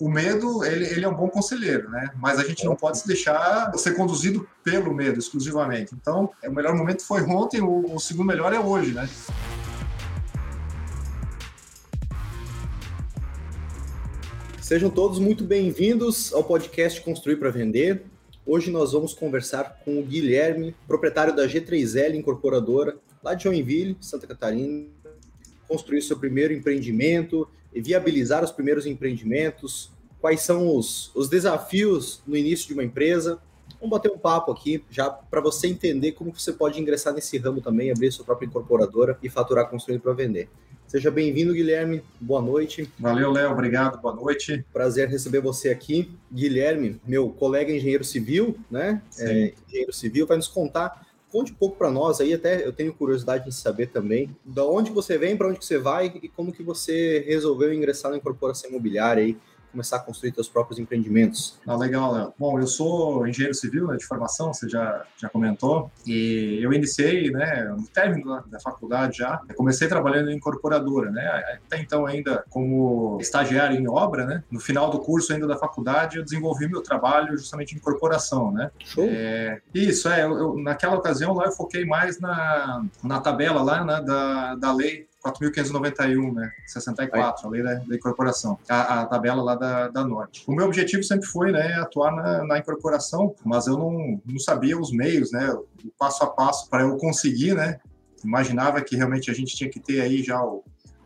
o medo, ele, ele é um bom conselheiro, né? Mas a gente não pode se deixar ser conduzido pelo medo exclusivamente. Então, o melhor momento foi ontem, o, o segundo melhor é hoje, né? Sejam todos muito bem-vindos ao podcast Construir para Vender. Hoje nós vamos conversar com o Guilherme, proprietário da G3L Incorporadora, lá de Joinville, Santa Catarina. Construir seu primeiro empreendimento, viabilizar os primeiros empreendimentos, quais são os, os desafios no início de uma empresa. Vamos bater um papo aqui, já para você entender como você pode ingressar nesse ramo também, abrir sua própria incorporadora e faturar construindo para vender. Seja bem-vindo, Guilherme. Boa noite. Valeu, Léo. Obrigado. Boa noite. Prazer receber você aqui. Guilherme, meu colega engenheiro civil, né? É, engenheiro civil, vai nos contar conte um pouco para nós aí, até eu tenho curiosidade de saber também, da onde você vem, para onde você vai e como que você resolveu ingressar na incorporação imobiliária aí, começar a construir seus próprios empreendimentos? Ah, legal, Léo. Bom, eu sou engenheiro civil né, de formação, você já, já comentou, e eu iniciei, né, no término da faculdade já, eu comecei trabalhando em incorporadora, né, até então ainda como estagiário em obra, né, no final do curso ainda da faculdade eu desenvolvi meu trabalho justamente em incorporação, né. Show. É, isso, é, eu, eu, naquela ocasião lá eu foquei mais na, na tabela lá, né, da, da lei 4.591, né? 64, a lei da, da incorporação, a, a, tabela lá da, da Norte. O meu objetivo sempre foi, né, atuar na, na incorporação, mas eu não, não sabia os meios, né, o passo a passo para eu conseguir, né? Imaginava que realmente a gente tinha que ter aí já o,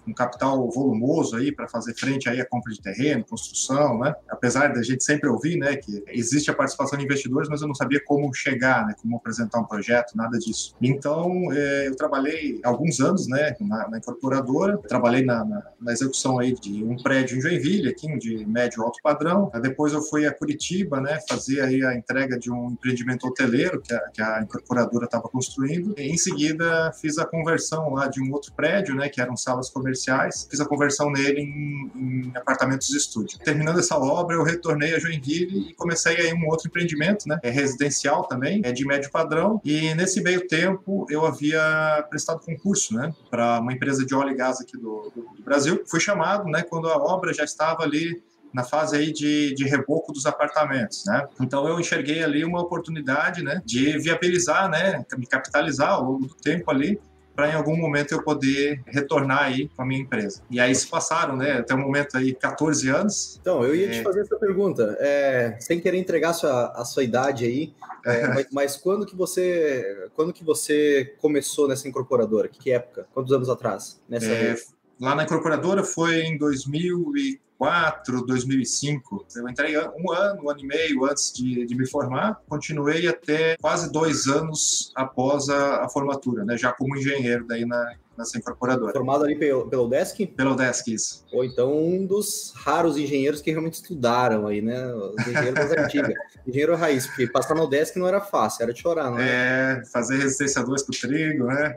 um capital volumoso aí para fazer frente aí à compra de terreno, construção, né? Apesar da gente sempre ouvir, né, que existe a participação de investidores, mas eu não sabia como chegar, né, como apresentar um projeto, nada disso. Então, é, eu trabalhei alguns anos, né, na, na incorporadora, trabalhei na, na, na, execução aí de um prédio em Joinville, aqui de médio alto padrão. Depois eu fui a Curitiba, né, fazer aí a entrega de um empreendimento hoteleiro que a, que a incorporadora estava construindo. E, em seguida, fiz a conversão lá de um outro prédio, né, que eram salas comerciais comerciais, fiz a conversão nele em, em apartamentos de estúdio. Terminando essa obra, eu retornei a Joinville e comecei aí um outro empreendimento, né? É residencial também, é de médio padrão. E nesse meio tempo eu havia prestado concurso, né? Para uma empresa de óleo e gás aqui do, do, do Brasil. Fui chamado, né? Quando a obra já estava ali na fase aí de, de reboco dos apartamentos, né? Então eu enxerguei ali uma oportunidade, né, de viabilizar, né, me capitalizar ao longo do tempo ali para em algum momento eu poder retornar aí com a minha empresa. E aí se passaram, né, até o momento aí 14 anos. Então, eu ia é... te fazer essa pergunta, é, sem querer entregar a sua, a sua idade aí, é, mas, mas, quando que você quando que você começou nessa incorporadora? Que época? Quantos anos atrás? Nessa é, lá na incorporadora foi em 2004 2004, 2005. Eu entrei um ano, um ano e meio antes de, de me formar, continuei até quase dois anos após a, a formatura, né, já como engenheiro daí na, nessa incorporadora. Formado ali pelo, pelo Desk? Pelo Desk, isso. Ou então um dos raros engenheiros que realmente estudaram aí, né? Os engenheiros das antigas. Engenheiro raiz, porque passar no Desk não era fácil, era de chorar, não é? Fazer resistência 2 com trigo, né?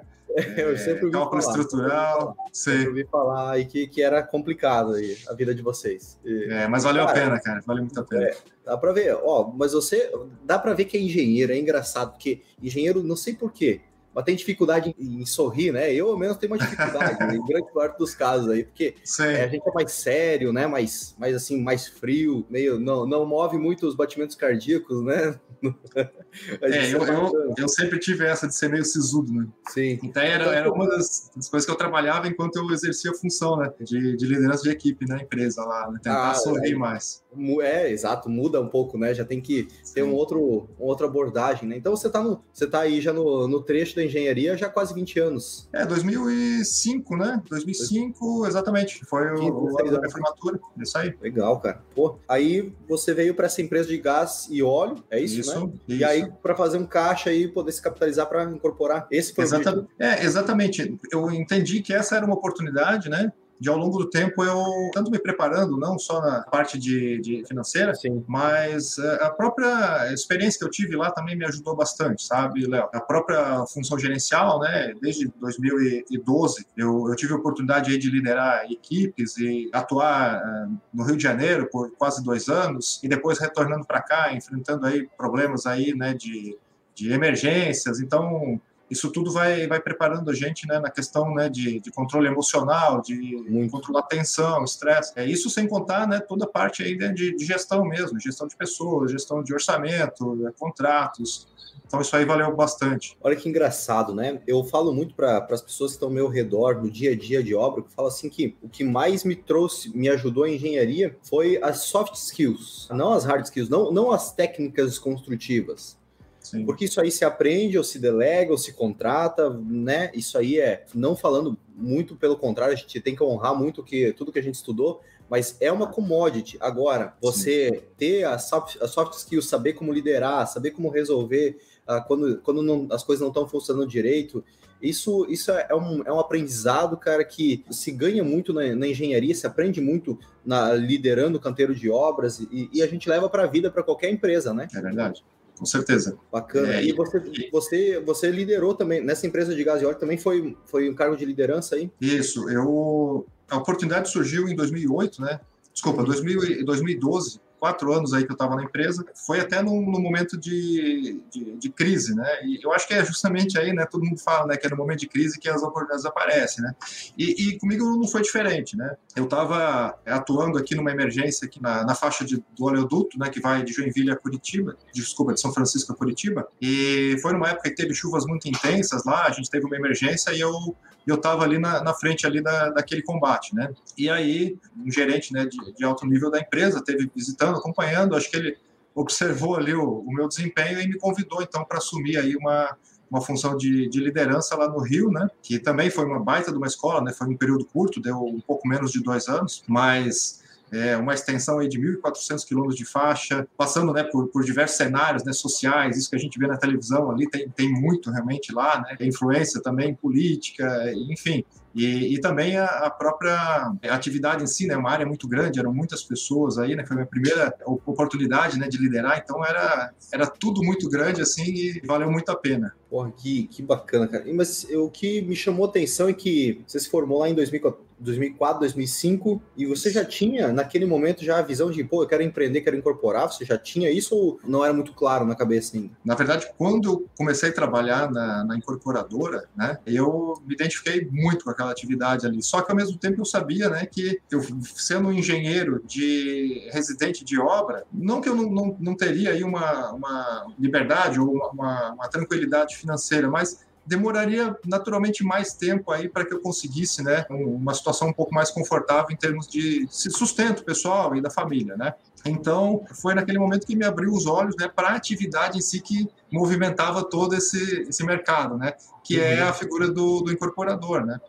Eu sempre ouvi cálculo falar, estrutural, sempre ouvi falar aí que, que era complicado aí a vida de vocês. E, é, mas valeu cara, a pena, cara, valeu muito a pena. É, dá para ver, ó, mas você dá para ver que é engenheiro, é engraçado porque engenheiro não sei por quê, mas tem dificuldade em, sorrir, né? Eu, ao menos, tenho uma dificuldade em grande parte dos casos aí, porque é, a gente é mais sério, né? Mais, mais assim, mais frio, meio não, não move muito os batimentos cardíacos, né? é, eu, eu, eu, sempre tive essa de ser meio sisudo, né? Sim. Então era, era uma das, das, coisas que eu trabalhava enquanto eu exercia a função, né? De, de liderança de equipe na empresa lá, né? tentar ah, sorrir é, mais. É, exato, muda um pouco, né? Já tem que Sim. ter um outro, uma outra abordagem, né? Então você tá, no, você tá aí já no, no trecho da engenharia já há quase 20 anos. É, 2005, né? 2005, exatamente. Foi o, ano da minha formatura. Isso aí. Legal, cara. Pô, aí você veio para essa empresa de gás e óleo, é isso, isso né? Isso. E aí, para fazer um caixa e poder se capitalizar para incorporar. Esse foi o É, exatamente. Eu entendi que essa era uma oportunidade, né? De ao longo do tempo eu tanto me preparando, não só na parte de, de financeira, Sim. mas é, a própria experiência que eu tive lá também me ajudou bastante, sabe, Léo? A própria função gerencial, né? Desde 2012 eu, eu tive a oportunidade de liderar equipes e atuar uh, no Rio de Janeiro por quase dois anos e depois retornando para cá, enfrentando aí problemas aí, né, de, de emergências. Então isso tudo vai, vai preparando a gente né, na questão né, de, de controle emocional, de Muito. controlar tensão, estresse. É, isso sem contar né, toda a parte aí né, de, de gestão mesmo, gestão de pessoas, gestão de orçamento, né, contratos, então isso aí valeu bastante. Olha que engraçado, né? Eu falo muito para as pessoas que estão ao meu redor no dia a dia de obra, que falo assim que o que mais me trouxe, me ajudou em engenharia foi as soft skills, não as hard skills, não, não as técnicas construtivas. Sim. Porque isso aí se aprende, ou se delega, ou se contrata, né? Isso aí é, não falando muito pelo contrário, a gente tem que honrar muito que, tudo que a gente estudou, mas é uma commodity. Agora, você Sim. ter a soft, a soft skills, saber como liderar, saber como resolver uh, quando, quando não, as coisas não estão funcionando direito, isso, isso é, um, é um aprendizado, cara, que se ganha muito na, na engenharia, se aprende muito na, liderando o canteiro de obras e, e a gente leva para a vida, para qualquer empresa, né? É verdade com certeza. Bacana. É, e você, você, você liderou também, nessa empresa de gás e óleo também foi, foi um cargo de liderança aí? Isso, eu... A oportunidade surgiu em 2008, né? Desculpa, 2000, 2012, quatro anos aí que eu estava na empresa, foi até no momento de, de, de, crise, né? E eu acho que é justamente aí, né? Todo mundo fala, né? Que é no momento de crise que as oportunidades aparecem, né? E, e comigo não foi diferente, né? Eu estava atuando aqui numa emergência aqui na, na faixa de, do oleoduto, né? Que vai de Joinville a Curitiba, desculpa, de São Francisco a Curitiba. E foi numa época que teve chuvas muito intensas lá, a gente teve uma emergência e eu eu estava ali na, na, frente ali da, daquele combate, né? E aí, um gerente né, de, de alto nível da empresa teve visitando, acompanhando, acho que ele observou ali o, o meu desempenho e me convidou, então, para assumir aí uma, uma função de, de, liderança lá no Rio, né? Que também foi uma baita de uma escola, né? Foi um período curto, deu um pouco menos de dois anos, mas é, uma extensão aí de 1.400 quilômetros de faixa, passando né, por, por, diversos cenários né, sociais, isso que a gente vê na televisão ali tem, tem muito realmente lá, né, influência também política, enfim. E, e também a, a, própria atividade em si, né, uma área muito grande, eram muitas pessoas aí, né, foi a minha primeira oportunidade né, de liderar, então era, era tudo muito grande assim e valeu muito a pena. Porra, que, que bacana, cara. Mas o que me chamou atenção é que você se formou lá em 2014 2004, 2005, e você já tinha, naquele momento, já a visão de, pô, eu quero empreender, quero incorporar? Você já tinha isso ou não era muito claro na cabeça ainda? Na verdade, quando eu comecei a trabalhar na, na incorporadora, né, eu me identifiquei muito com aquela atividade ali. Só que, ao mesmo tempo, eu sabia, né, que eu, sendo um engenheiro de residente de obra, não que eu não, não, não teria aí uma, uma liberdade ou uma, uma tranquilidade financeira, mas demoraria naturalmente mais tempo aí para que eu conseguisse, né, uma situação um pouco mais confortável em termos de sustento pessoal e da família, né? Então, foi naquele momento que me abriu os olhos, né, para a atividade em si que movimentava todo esse, esse mercado, né, que é uhum. é a figura do, do incorporador, né?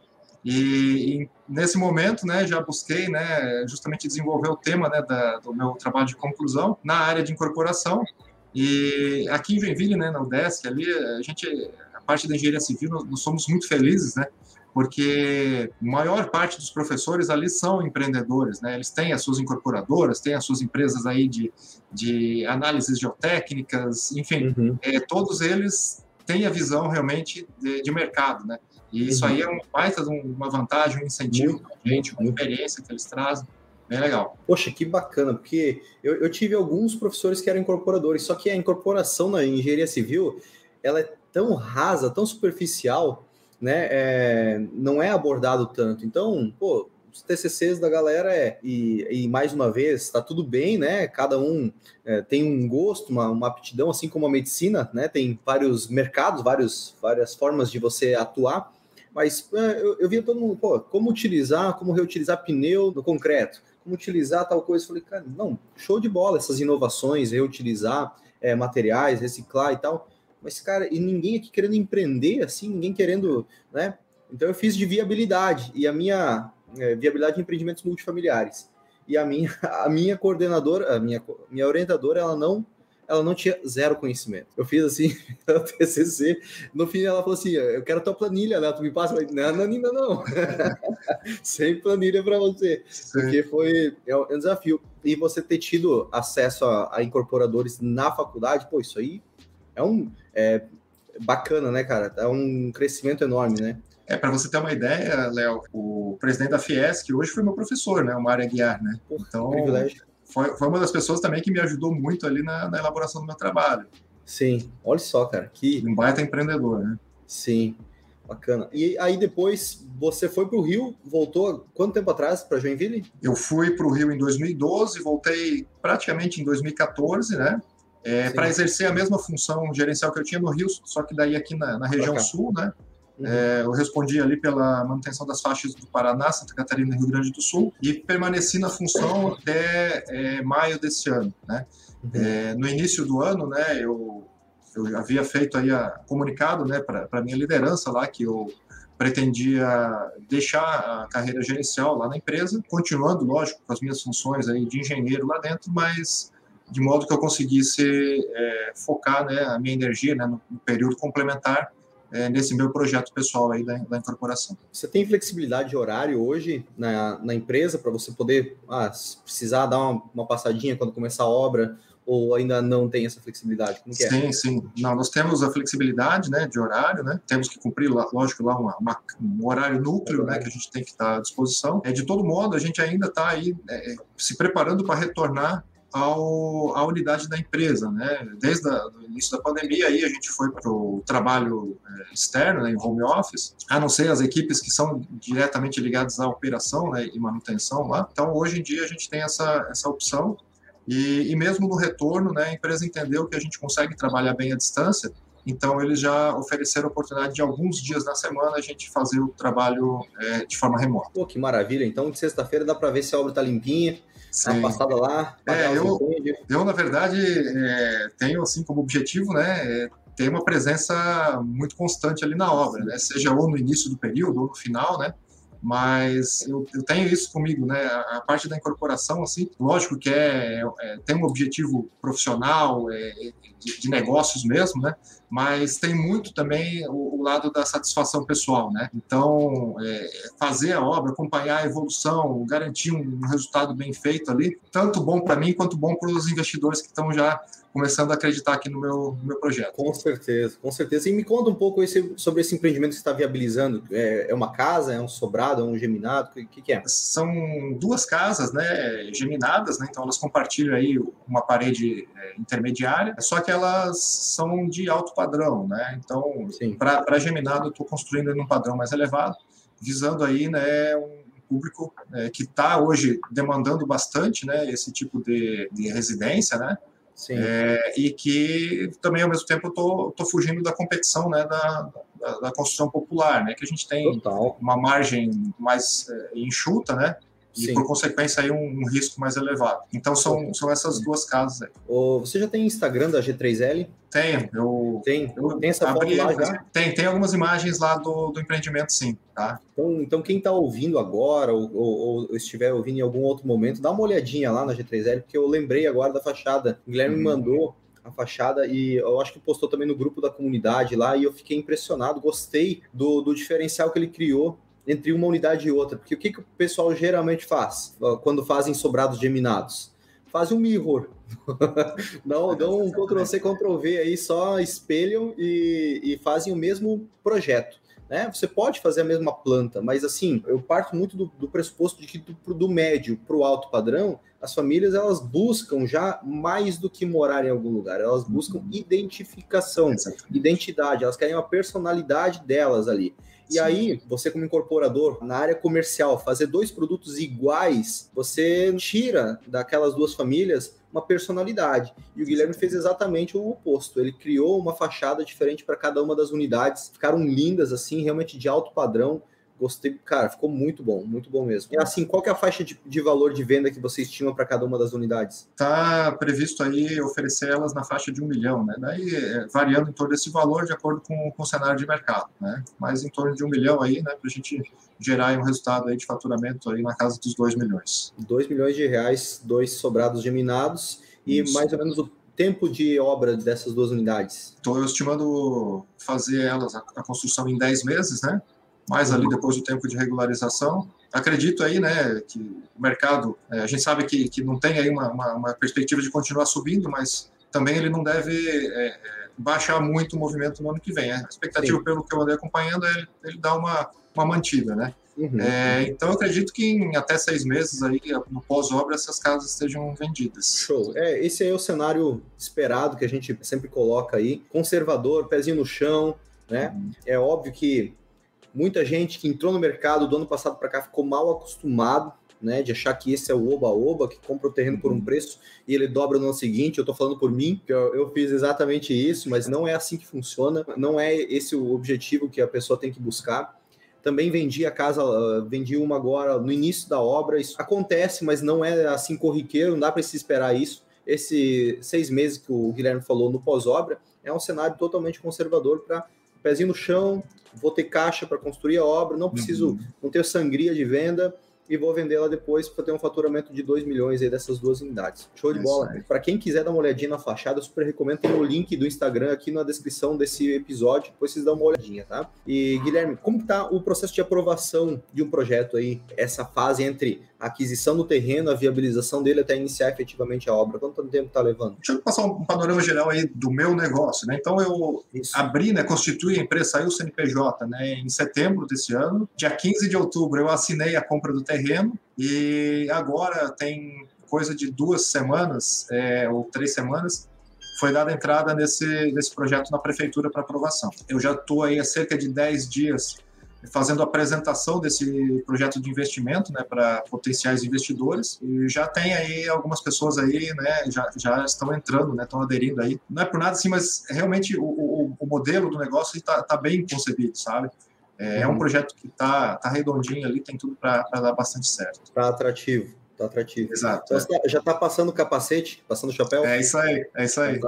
E, e, nesse momento, né, já busquei, né, justamente desenvolver o tema, né, da, do meu trabalho de conclusão na área de incorporação. E aqui em Joinville, né, na UDESC, ali a gente parte da engenharia civil, nós, somos muito felizes, né? porque a maior parte dos professores ali são empreendedores, né? Eles têm as suas incorporadoras, têm as suas empresas aí de, de análises geotécnicas, enfim, uhum. é, todos eles têm a visão realmente de, de mercado, né? E isso uhum. aí é uma baita uma vantagem, um incentivo para a gente, uma experiência que eles trazem. Bem legal. Poxa, que bacana, porque eu, eu tive alguns professores que eram incorporadores, só que a incorporação na engenharia civil, ela é tão rasa, tão superficial, né? É, não é abordado tanto. Então, pô, os TCCs da galera é e, e mais uma vez está tudo bem, né? Cada um é, tem um gosto, uma, uma aptidão, assim como a medicina, né? Tem vários mercados, vários, várias formas de você atuar. Mas é, eu, eu via todo mundo, pô, como utilizar, como reutilizar pneu no concreto, como utilizar tal coisa. Eu falei, cara, não, show de bola essas inovações, reutilizar é, materiais, reciclar e tal. Mas, cara, e ninguém aqui querendo empreender, assim, ninguém querendo, né? Então eu fiz de viabilidade, e a minha é, viabilidade de empreendimentos multifamiliares. E a minha, a minha coordenadora, a minha, minha orientadora, ela não ela não tinha zero conhecimento. Eu fiz assim, o TCC, no fim ela falou assim, eu quero tua planilha, né? Tu me passa, falei, não, não, ainda não. Sem planilha para você, Sim. porque foi é um desafio. E você ter tido acesso a, a incorporadores na faculdade, pô, isso aí é um é, bacana, né, cara? É um crescimento enorme, né? É, para você ter uma ideia, Léo, o presidente da Fiesc hoje foi meu professor, né, o Mário Aguiar, né? Então, privilégio. Foi, foi uma das pessoas também que me ajudou muito ali na, na elaboração do meu trabalho. Sim, olha só, cara, que... Um baita empreendedor, né? Sim, bacana. E aí depois você foi para o Rio, voltou quanto tempo atrás para Joinville? Eu fui para o Rio em 2012, voltei praticamente em 2014, né? É, para exercer a mesma função gerencial que eu tinha no Rio, só que daí aqui na, na região sul, né? Uhum. É, eu respondi ali pela manutenção das faixas do Paraná, Santa Catarina e Rio Grande do Sul e permaneci na função até é, maio desse ano, né? Uhum. É, no início do ano, né, eu, eu havia feito aí a, comunicado, né, para minha liderança lá que eu pretendia deixar a carreira gerencial lá na empresa, continuando, lógico, com as minhas funções aí de engenheiro lá dentro, mas de modo que eu conseguisse é, focar né, a minha energia né, no, no período complementar é, nesse meu projeto pessoal aí da, da, incorporação. Você tem flexibilidade de horário hoje na, na empresa para você poder, ah, precisar dar uma, uma, passadinha quando começar a obra ou ainda não tem essa flexibilidade? Como sim, é? sim. Não, nós temos a flexibilidade né, de horário, né? Temos que cumprir, lógico, lá uma, uma, um horário núcleo é né, que a gente tem que estar à disposição. É, de todo modo, a gente ainda está aí é, se preparando para retornar ao, à unidade da empresa, né? Desde o início da pandemia aí a gente foi para o trabalho é, externo, né, em home office, a não ser as equipes que são diretamente ligadas à operação né, e manutenção lá. Então hoje em dia a gente tem essa, essa opção e, e mesmo no retorno, né, a empresa entendeu que a gente consegue trabalhar bem à distância então, eles já ofereceram a oportunidade de alguns dias na semana a gente fazer o trabalho é, de forma remota. Pô, que maravilha. Então, de sexta-feira dá para ver se a obra está limpinha, Sim. uma passada lá. É, eu, eu, na verdade, é, tenho assim como objetivo, né, é, ter uma presença muito constante ali na obra, né, seja ou no início do período ou no final, né, mas eu, eu, tenho isso comigo, né? A, a, parte da incorporação, assim, lógico que é, é tem um objetivo profissional, é, de, de, negócios mesmo, né? Mas tem muito também o, o lado da satisfação pessoal, né? Então, é, fazer a obra, acompanhar a evolução, garantir um, um resultado bem feito ali, tanto bom para mim quanto bom para os investidores que estão já começando a acreditar aqui no meu, no meu projeto. Com certeza, com certeza. E me conta um pouco esse, sobre esse empreendimento que você está viabilizando. É, é, uma casa, é um sobrado, é um geminado? O que, que, é? São duas casas, né, geminadas, né, então elas compartilham aí uma parede é, intermediária, só que elas são de alto padrão, né, então para geminado eu estou construindo em um padrão mais elevado, visando aí, né, um público é, que está hoje demandando bastante, né, esse tipo de, de residência, né, é, e que também, ao mesmo tempo, eu tô, tô fugindo da competição né, da, da, da construção popular, né, que a gente tem Total. uma margem mais é, enxuta, né, e Sim. por consequência aí um, um, risco mais elevado. Então são, são essas duas casas aí. Você já tem Instagram da G3L? Tenho, eu tem, eu tem essa abri, lá já? Tem, tem algumas imagens lá do, do empreendimento, sim, tá? Então, então quem está ouvindo agora ou, ou, ou, estiver ouvindo em algum outro momento, dá uma olhadinha lá na G3L, porque eu lembrei agora da fachada. O Guilherme me uhum. mandou a fachada e eu acho que postou também no grupo da comunidade lá e eu fiquei impressionado, gostei do, do diferencial que ele criou entre uma unidade e outra. Porque o que, que o pessoal geralmente faz quando fazem sobrados geminados? Fazem um mirror. não, dão um Ctrl-C, Ctrl-V aí, só espelham e, e fazem o mesmo projeto. Né? Você pode fazer a mesma planta, mas assim, eu parto muito do, do pressuposto de que do, do médio para o alto padrão, as famílias elas buscam já mais do que morar em algum lugar, elas buscam uhum. identificação, identidade, elas querem uma personalidade delas ali. E aí, você como incorporador na área comercial, fazer dois produtos iguais, você tira daquelas duas famílias uma personalidade. E o Guilherme fez exatamente o oposto. Ele criou uma fachada diferente para cada uma das unidades. Ficaram lindas assim, realmente de alto padrão. Gostei, cara, ficou muito bom, muito bom mesmo. E assim, qual que é a faixa de, de valor de venda que você estima para cada uma das unidades? Está previsto aí oferecer elas na faixa de um milhão, né? Daí é, variando em torno desse valor de acordo com, com o cenário de mercado, né? Mas em torno de um milhão aí, né? Para a gente gerar um resultado aí de faturamento aí na casa dos dois milhões. Dois milhões de reais, dois sobrados geminados e Isso. mais ou menos o tempo de obra dessas duas unidades? Estou estimando fazer elas, a, a construção em 10 meses, né? Mais ali depois do tempo de regularização. Acredito aí, né, que o mercado, é, a gente sabe que, que não tem aí uma, uma, uma, perspectiva de continuar subindo, mas também ele não deve é, é baixar muito o movimento no ano que vem. A expectativa, Sim. pelo que eu andei acompanhando, é ele, ele dar uma, uma mantida, né? Uhum. É, então, eu acredito que em até seis meses aí, no pós-obra, essas casas estejam vendidas. Show. É, esse é o cenário esperado que a gente sempre coloca aí. Conservador, pezinho no chão, né? É óbvio que muita gente que entrou no mercado do ano passado para cá ficou mal acostumado, né, de achar que esse é o oba-oba, que compra o terreno por um uhum. preço e ele dobra no ano seguinte. Eu estou falando por mim, que eu, eu, fiz exatamente isso, mas não é assim que funciona, não é esse o objetivo que a pessoa tem que buscar. Também vendi a casa, uh, vendi uma agora no início da obra. Isso acontece, mas não é assim corriqueiro, não dá para se esperar isso. Esse seis meses que o Guilherme falou no pós-obra é um cenário totalmente conservador para pezinho no chão, vou ter caixa para construir a obra, não preciso, uhum. não ter sangria de venda e vou vender ela depois para ter um faturamento de 2 milhões aí dessas duas unidades. Show de é bola. Para quem quiser dar uma olhadinha na fachada, eu super recomendo. Tem o link do Instagram aqui na descrição desse episódio, depois vocês dão uma olhadinha, tá? E Guilherme, como está o processo de aprovação de um projeto aí, essa fase entre a aquisição do terreno, a viabilização dele até iniciar efetivamente a obra? Quanto tempo está levando? Deixa eu passar um panorama geral aí do meu negócio, né? Então eu Isso. abri, né, constituí a empresa, saiu o CNPJ, né, em setembro desse ano. Dia 15 de outubro eu assinei a compra do terreno e agora tem coisa de duas semanas é, ou três semanas foi dada entrada nesse, nesse projeto na prefeitura para aprovação. Eu já estou aí há cerca de 10 dias fazendo a apresentação desse projeto de investimento né, para potenciais investidores e já tem aí algumas pessoas aí, né, já, já estão entrando, né, estão aderindo aí. Não é por nada assim, mas realmente o, o, o modelo do negócio está tá bem concebido, sabe? É, é um uhum. projeto que está tá redondinho ali, tem tudo para dar bastante certo. Está atrativo tá atrativo. Exato. Então, é. Já tá passando o capacete, passando o chapéu? É isso aí, é isso aí.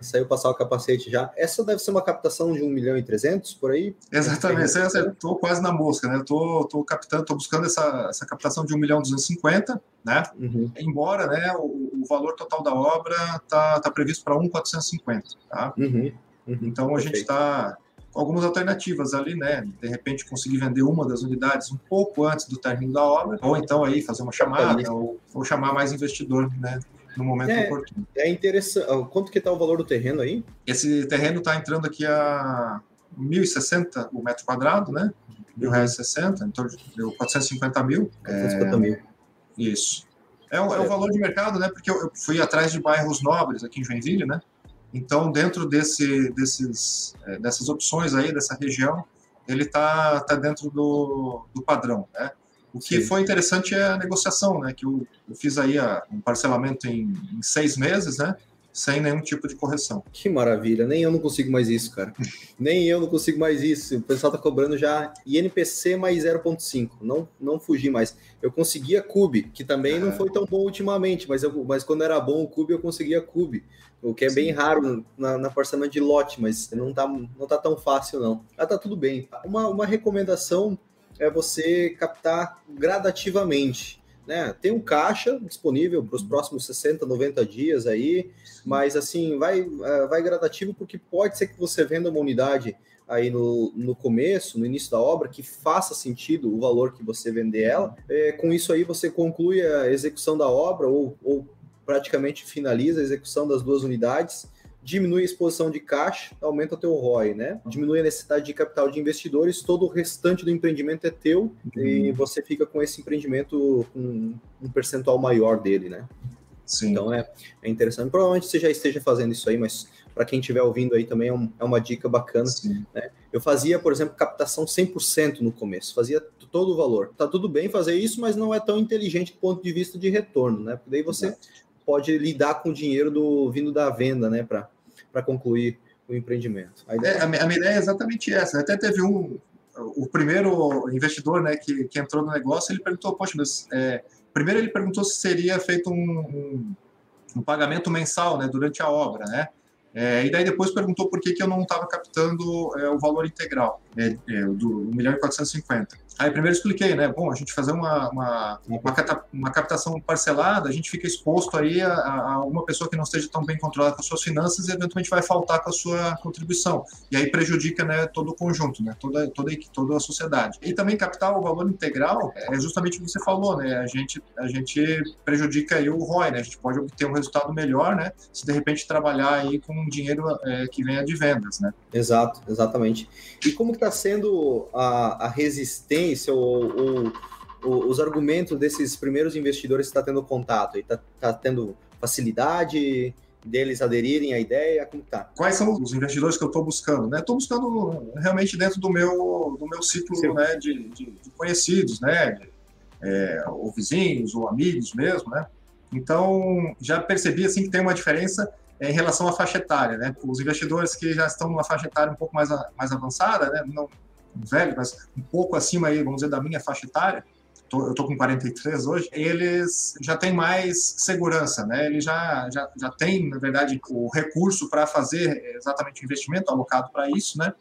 Saiu passar o capacete já. Essa deve ser uma captação de 1 milhão e 300 por aí? Exatamente, você acertou quase na mosca, né? Eu tô, tô captando, tô buscando essa, essa captação de 1 milhão e 250, né? Uhum. Embora, né, o, o, valor total da obra tá, tá previsto para 1,450, tá? Uhum. Uhum. Então a gente está algumas alternativas ali, né? De repente conseguir vender uma das unidades um pouco antes do término da obra, ou então aí fazer uma chamada, ou, ou chamar mais investidor, né? No momento é, oportuno. É interessante. Quanto que está o valor do terreno aí? Esse terreno está entrando aqui a 1.060 o metro quadrado, né? R$ 1.060, então deu 450 mil. 450 é, mil. Isso. É o, é o valor de mercado, né? Porque eu, eu fui atrás de bairros nobres aqui em Joinville, né? Então, dentro desse, desses, é, dessas opções aí, dessa região, ele está tá dentro do, do padrão, né? O que Sim. foi interessante é a negociação, né? Que eu, eu fiz aí a, um parcelamento em, em, seis meses, né? Sem nenhum tipo de correção. Que maravilha! Nem eu não consigo mais isso, cara. Nem eu não consigo mais isso. O pessoal tá cobrando já INPC mais 0.5. Não, não fugi mais. Eu conseguia Cube, que também não é. foi tão bom ultimamente, mas, eu, mas quando era bom o Cube, eu conseguia Cube. O que é Sim. bem raro na, na de lote, mas não tá, não tá tão fácil, não. Ah, tá tudo bem. Uma, uma recomendação é você captar gradativamente. Né? Tem um caixa disponível para os próximos 60, 90 dias aí, mas assim, vai, é, vai gradativo porque pode ser que você venda uma unidade aí no, no começo, no início da obra, que faça sentido o valor que você vender ela. É, com isso aí você conclui a execução da obra ou, ou praticamente finaliza a execução das duas unidades, diminui a exposição de caixa, aumenta o teu ROI, né? Diminui a necessidade de capital de investidores, todo o restante do empreendimento é teu uhum. e você fica com esse empreendimento com um percentual maior dele, né? Sim. Então é, é interessante. Provavelmente você já esteja fazendo isso aí, mas para quem estiver ouvindo aí também é, um, é uma dica bacana. Né? Eu fazia, por exemplo, captação 100% no começo, fazia todo o valor. Tá tudo bem fazer isso, mas não é tão inteligente do ponto de vista de retorno, né? Porque daí você Exato pode lidar com o dinheiro do vindo da venda, né, para concluir o empreendimento. A, ideia... É, a, minha, a minha ideia é exatamente essa. Até teve um, o primeiro investidor, né, que, que entrou no negócio, ele perguntou, poxa, mas é, primeiro ele perguntou se seria feito um, um, um pagamento mensal, né, durante a obra, né? É, e daí depois perguntou por que, que eu não estava captando é, o valor integral é, é do 1 milhão e 450. Aí primeiro expliquei, né? Bom, a gente fazer uma, uma, uma, captação parcelada, a gente fica exposto aí a, a, uma pessoa que não esteja tão bem controlada com as suas finanças e eventualmente vai faltar com a sua contribuição. E aí prejudica né, todo o conjunto, né? Toda, toda, toda a sociedade. E também captar o valor integral é justamente o que você falou, né? A gente, a gente prejudica aí o ROI, né? A gente pode obter um resultado melhor, né? Se de repente trabalhar aí com dinheiro é, que venha de vendas, né? Exato, exatamente. E como está sendo a, a resistência ou, ou, ou, os argumentos desses primeiros investidores que está tendo contato? Está tá tendo facilidade? deles aderirem à ideia? Como tá? Quais são os investidores que eu estou buscando? Né? Estou buscando realmente dentro do meu, do meu ciclo né, de, de, de, conhecidos, né? De, é, ou vizinhos, ou amigos mesmo, né? Então, já percebi assim que tem uma diferença em relação à faixa etária, né? Os investidores que já estão numa faixa etária um pouco mais, mais avançada, né? Não velho, mas um pouco acima aí, vamos dizer, da minha faixa etária, tô, eu tô com 43 hoje, eles já têm mais segurança, né? Eles já, já, já têm, na verdade, o recurso para fazer exatamente o investimento alocado para isso, né?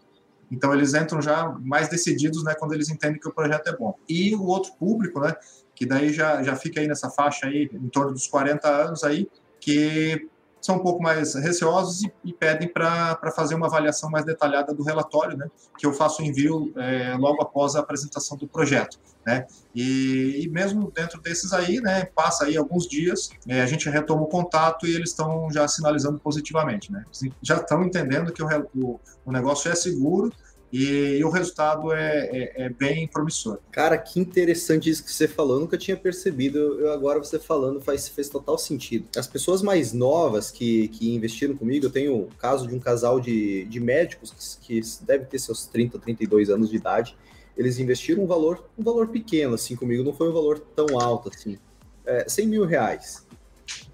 Então eles entram já mais decididos, né, quando eles entendem que o projeto é bom. E o outro público, né, que daí já, já fica aí nessa faixa aí, em torno dos 40 anos aí, que são um pouco mais receosos e, e pedem para fazer uma avaliação mais detalhada do relatório, né, que eu faço envio é, logo após a apresentação do projeto. Né? E, e, mesmo dentro desses aí, né, passa aí alguns dias, é, a gente retoma o contato e eles estão já sinalizando positivamente. Né? Já estão entendendo que o, o, o negócio é seguro e, e o resultado é, é, é, bem promissor. Cara, que interessante isso que você falou. Eu nunca tinha percebido. Eu, agora você falando faz, fez total sentido. As pessoas mais novas que, que investiram comigo, eu tenho o caso de um casal de, de médicos que, que deve ter seus 30, 32 anos de idade. Eles investiram um valor, um valor pequeno assim comigo, não foi um valor tão alto assim. É, 100 mil reais.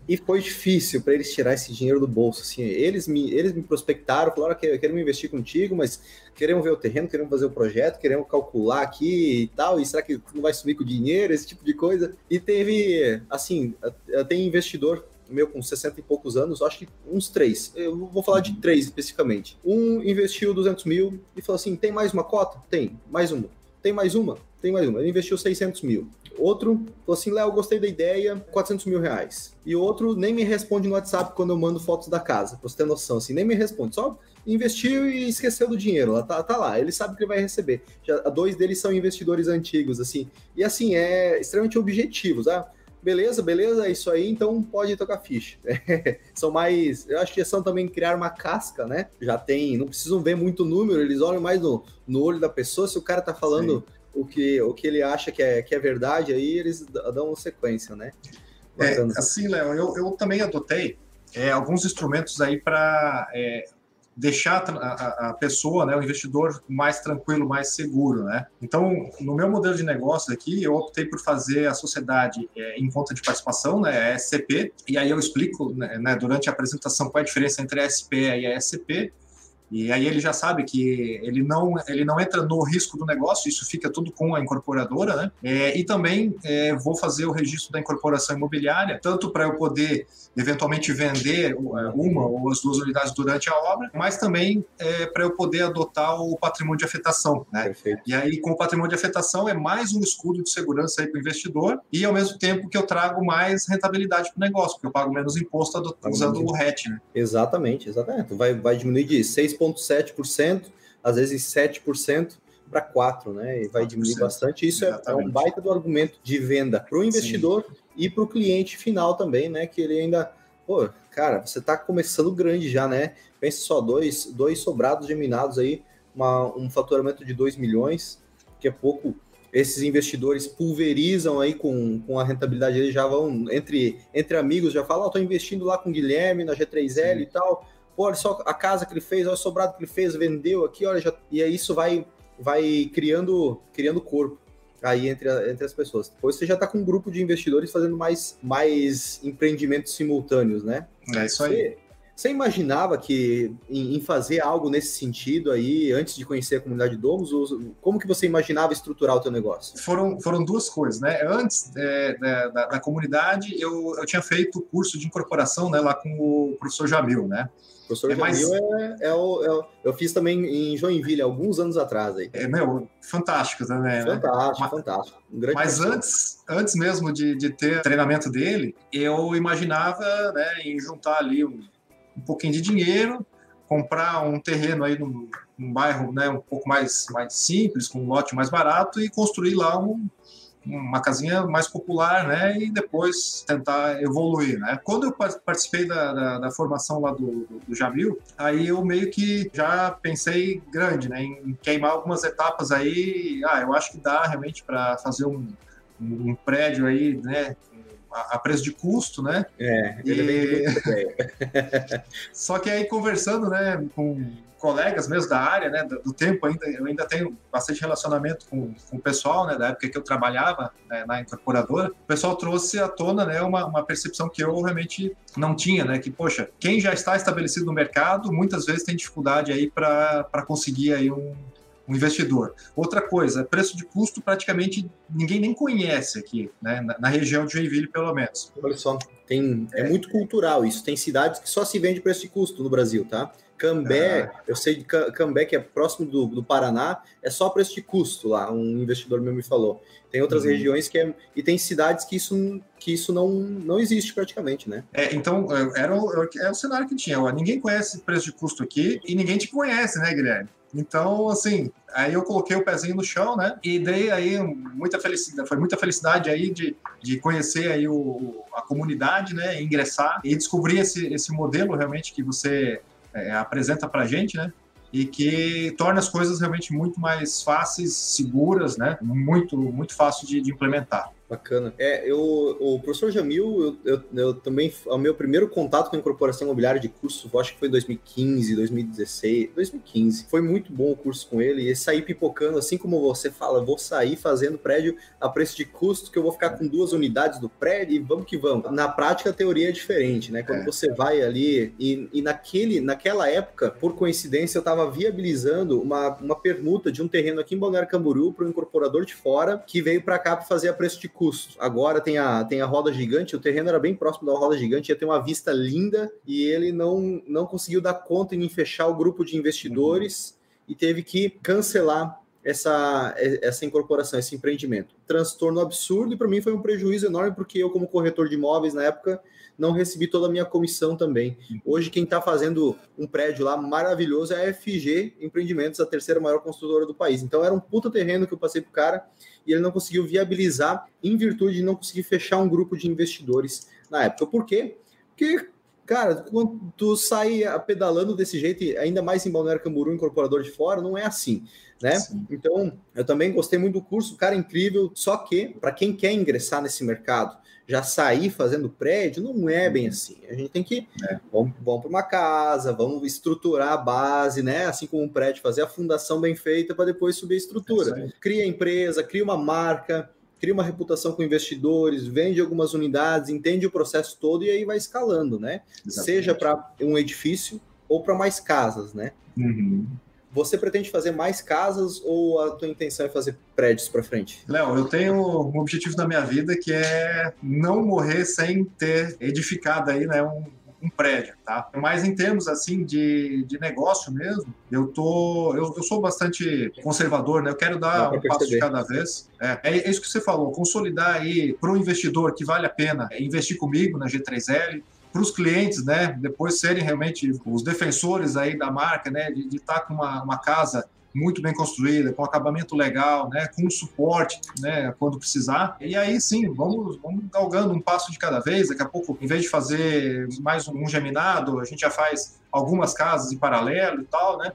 E foi difícil para eles tirar esse dinheiro do bolso. Assim, eles me, eles me prospectaram, falaram que queremos investir contigo, mas queremos ver o terreno, queremos fazer o projeto, queremos calcular aqui e tal. E será que não vai sumir com o dinheiro, esse tipo de coisa? E teve, assim, tem investidor meu com 60 e poucos anos, acho que uns três. Eu vou falar de três especificamente. Um investiu 200 mil e falou assim: tem mais uma cota? Tem, mais uma. Tem mais uma? Tem mais uma. Ele investiu 600 mil. Outro falou assim: Léo, gostei da ideia, 400 mil reais. E outro nem me responde no WhatsApp quando eu mando fotos da casa, pra você ter noção, assim, nem me responde. Só investiu e esqueceu do dinheiro. Ela tá, tá lá, ele sabe que vai receber. Já, dois deles são investidores antigos, assim. E assim, é extremamente objetivos, ah, beleza, beleza, é isso aí, então pode tocar ficha. são mais, eu acho que são também criar uma casca, né? Já tem, não precisam ver muito número, eles olham mais no, no olho da pessoa, se o cara tá falando Sim o que, o que ele acha que é, que é verdade, aí eles dão sequência, né? É, assim, Léo, eu, eu também adotei é, alguns instrumentos aí para é, deixar a, a, pessoa, né, o investidor, mais tranquilo, mais seguro, né? Então, no meu modelo de negócio aqui, eu optei por fazer a sociedade é, em conta de participação, né, a SCP, e aí eu explico né, né, durante a apresentação qual é a diferença entre a SP e a SCP, e aí ele já sabe que ele não, ele não entra no risco do negócio, isso fica tudo com a incorporadora, né? É, e também é, vou fazer o registro da incorporação imobiliária, tanto para eu poder eventualmente vender é, uma ou as duas unidades durante a obra, mas também é, para eu poder adotar o patrimônio de afetação, né? Perfeito. E aí com o patrimônio de afetação é mais um escudo de segurança aí para o investidor e ao mesmo tempo que eu trago mais rentabilidade para o negócio, porque eu pago menos imposto usando o RET, né? Exatamente, exatamente. Vai, vai diminuir de 6 6,7%, às vezes 7% para 4%, né? E vai diminuir bastante. Isso é, é, um baita do argumento de venda para o investidor Sim. e para o cliente final também, né? Que ele ainda. Pô, cara, você está começando grande já, né? Pensa só, dois, dois sobrados geminados aí, uma, um faturamento de 2 milhões, que é pouco. Esses investidores pulverizam aí com, com a rentabilidade, eles já vão entre, entre amigos, já falam, oh, estou investindo lá com o Guilherme na G3L Sim. e tal olha só a casa que ele fez, olha o sobrado que ele fez, vendeu aqui, olha, já... e aí isso vai, vai criando, criando corpo aí entre, a, entre as pessoas. Depois você já está com um grupo de investidores fazendo mais, mais empreendimentos simultâneos, né? É isso aí. Você, você imaginava que em, em, fazer algo nesse sentido aí, antes de conhecer a comunidade Domos, como que você imaginava estruturar o teu negócio? Foram, foram duas coisas, né? Antes é, da, da, da, comunidade, eu, eu tinha feito curso de incorporação né, lá com o professor Jamil, né? O professor é mais... é, é, o, é, o, Eu fiz também em Joinville, alguns anos atrás. Aí. É, meu, fantástico também. Né? Fantástico, né? fantástico. Um mas antes, antes mesmo de, de ter treinamento dele, eu imaginava né, em juntar ali um, um pouquinho de dinheiro, comprar um terreno aí num, num bairro né, um pouco mais, mais simples, com um lote mais barato e construir lá um, uma casinha mais popular, né? E depois tentar evoluir, né? Quando eu participei da, da, da formação lá do, do, do, Jamil, aí eu meio que já pensei grande, né? Em queimar algumas etapas aí. Ah, eu acho que dá realmente para fazer um, um, prédio aí, né? a, preço de custo, né? É, ele e... Só que aí conversando, né, com colegas mesmo da área, né, do, do, tempo ainda, eu ainda tenho bastante relacionamento com, com o pessoal, né, da época que eu trabalhava né, na incorporadora, o pessoal trouxe à tona, né, uma, uma percepção que eu realmente não tinha, né, que, poxa, quem já está estabelecido no mercado, muitas vezes tem dificuldade aí para conseguir aí um, um investidor. Outra coisa, preço de custo praticamente ninguém nem conhece aqui, né? na, na região de Joinville, pelo menos. Olha só, tem, é, é, muito cultural isso. Tem cidades que só se vende preço de custo no Brasil, tá? Cambé, ah. eu sei de Cambé, que é próximo do, do Paraná, é só preço de custo lá, um investidor meu me falou. Tem outras uhum. regiões que é. E tem cidades que isso, que isso não, não existe praticamente, né? É, então, é, era o, é o cenário que tinha. Ó, ninguém conhece preço de custo aqui e ninguém te conhece, né, Guilherme? Então, assim, aí eu coloquei o pezinho no chão, né? E dei aí muita felicidade, foi muita felicidade aí de, de conhecer aí o, a comunidade, né? Ingressar e descobrir esse, esse modelo realmente que você é, apresenta para a gente, né? E que torna as coisas realmente muito mais fáceis, seguras, né? Muito, muito fácil de, de implementar. Bacana. É, eu, o professor Jamil, eu, eu, eu, também, o meu primeiro contato com a incorporação imobiliária de curso, acho que foi em 2015, 2016, 2015. Foi muito bom o curso com ele e sair pipocando, assim como você fala, vou sair fazendo prédio a preço de custo, que eu vou ficar com duas unidades do prédio e vamos que vamos. Na prática, a teoria é diferente, né? Quando é. você vai ali e, e naquele, naquela época, por coincidência, eu estava viabilizando uma, uma permuta de um terreno aqui em Balneário Camboriú para um incorporador de fora que veio para cá para fazer a preço de custo. Agora tem a, tem a roda gigante, o terreno era bem próximo da roda gigante, ia ter uma vista linda e ele não, não conseguiu dar conta em fechar o grupo de investidores uhum. e teve que cancelar essa, essa incorporação, esse empreendimento. Transtorno absurdo e para mim foi um prejuízo enorme porque eu, como corretor de imóveis na época, não recebi toda a minha comissão também. Hoje, quem está fazendo um prédio lá maravilhoso é a FG Empreendimentos, a terceira maior construtora do país. Então, era um puta terreno que eu passei para o cara e ele não conseguiu viabilizar em virtude de não conseguir fechar um grupo de investidores na época. Por quê? Porque, cara, quando tu sai pedalando desse jeito, ainda mais em Balneário Camburu, incorporador de fora, não é assim, né? Sim. Então, eu também gostei muito do curso, cara, incrível. Só que, para quem quer ingressar nesse mercado, já sair fazendo prédio, não é bem uhum. assim. A gente tem que é. vamos, vamos para uma casa, vamos estruturar a base, né? Assim como um prédio, fazer a fundação bem feita para depois subir a estrutura. É cria empresa, cria uma marca, cria uma reputação com investidores, vende algumas unidades, entende o processo todo e aí vai escalando, né? Exatamente. Seja para um edifício ou para mais casas, né? Uhum. Você pretende fazer mais casas ou a tua intenção é fazer prédios para frente? Léo, eu tenho um objetivo na minha vida que é não morrer sem ter edificado aí, né, um, um prédio, tá? Mas em termos assim de, de negócio mesmo, eu tô, eu, eu sou bastante conservador, né? Eu quero dar um passo de cada vez. É, é isso que você falou, consolidar aí para o investidor que vale a pena investir comigo na G3L, para os clientes, né, depois serem realmente os defensores aí da marca, né, de, estar tá com uma, uma casa muito bem construída, com acabamento legal, né, com suporte, né, quando precisar. E aí sim, vamos, vamos galgando um passo de cada vez. Daqui a pouco, em vez de fazer mais um geminado, a gente já faz algumas casas em paralelo e tal, né?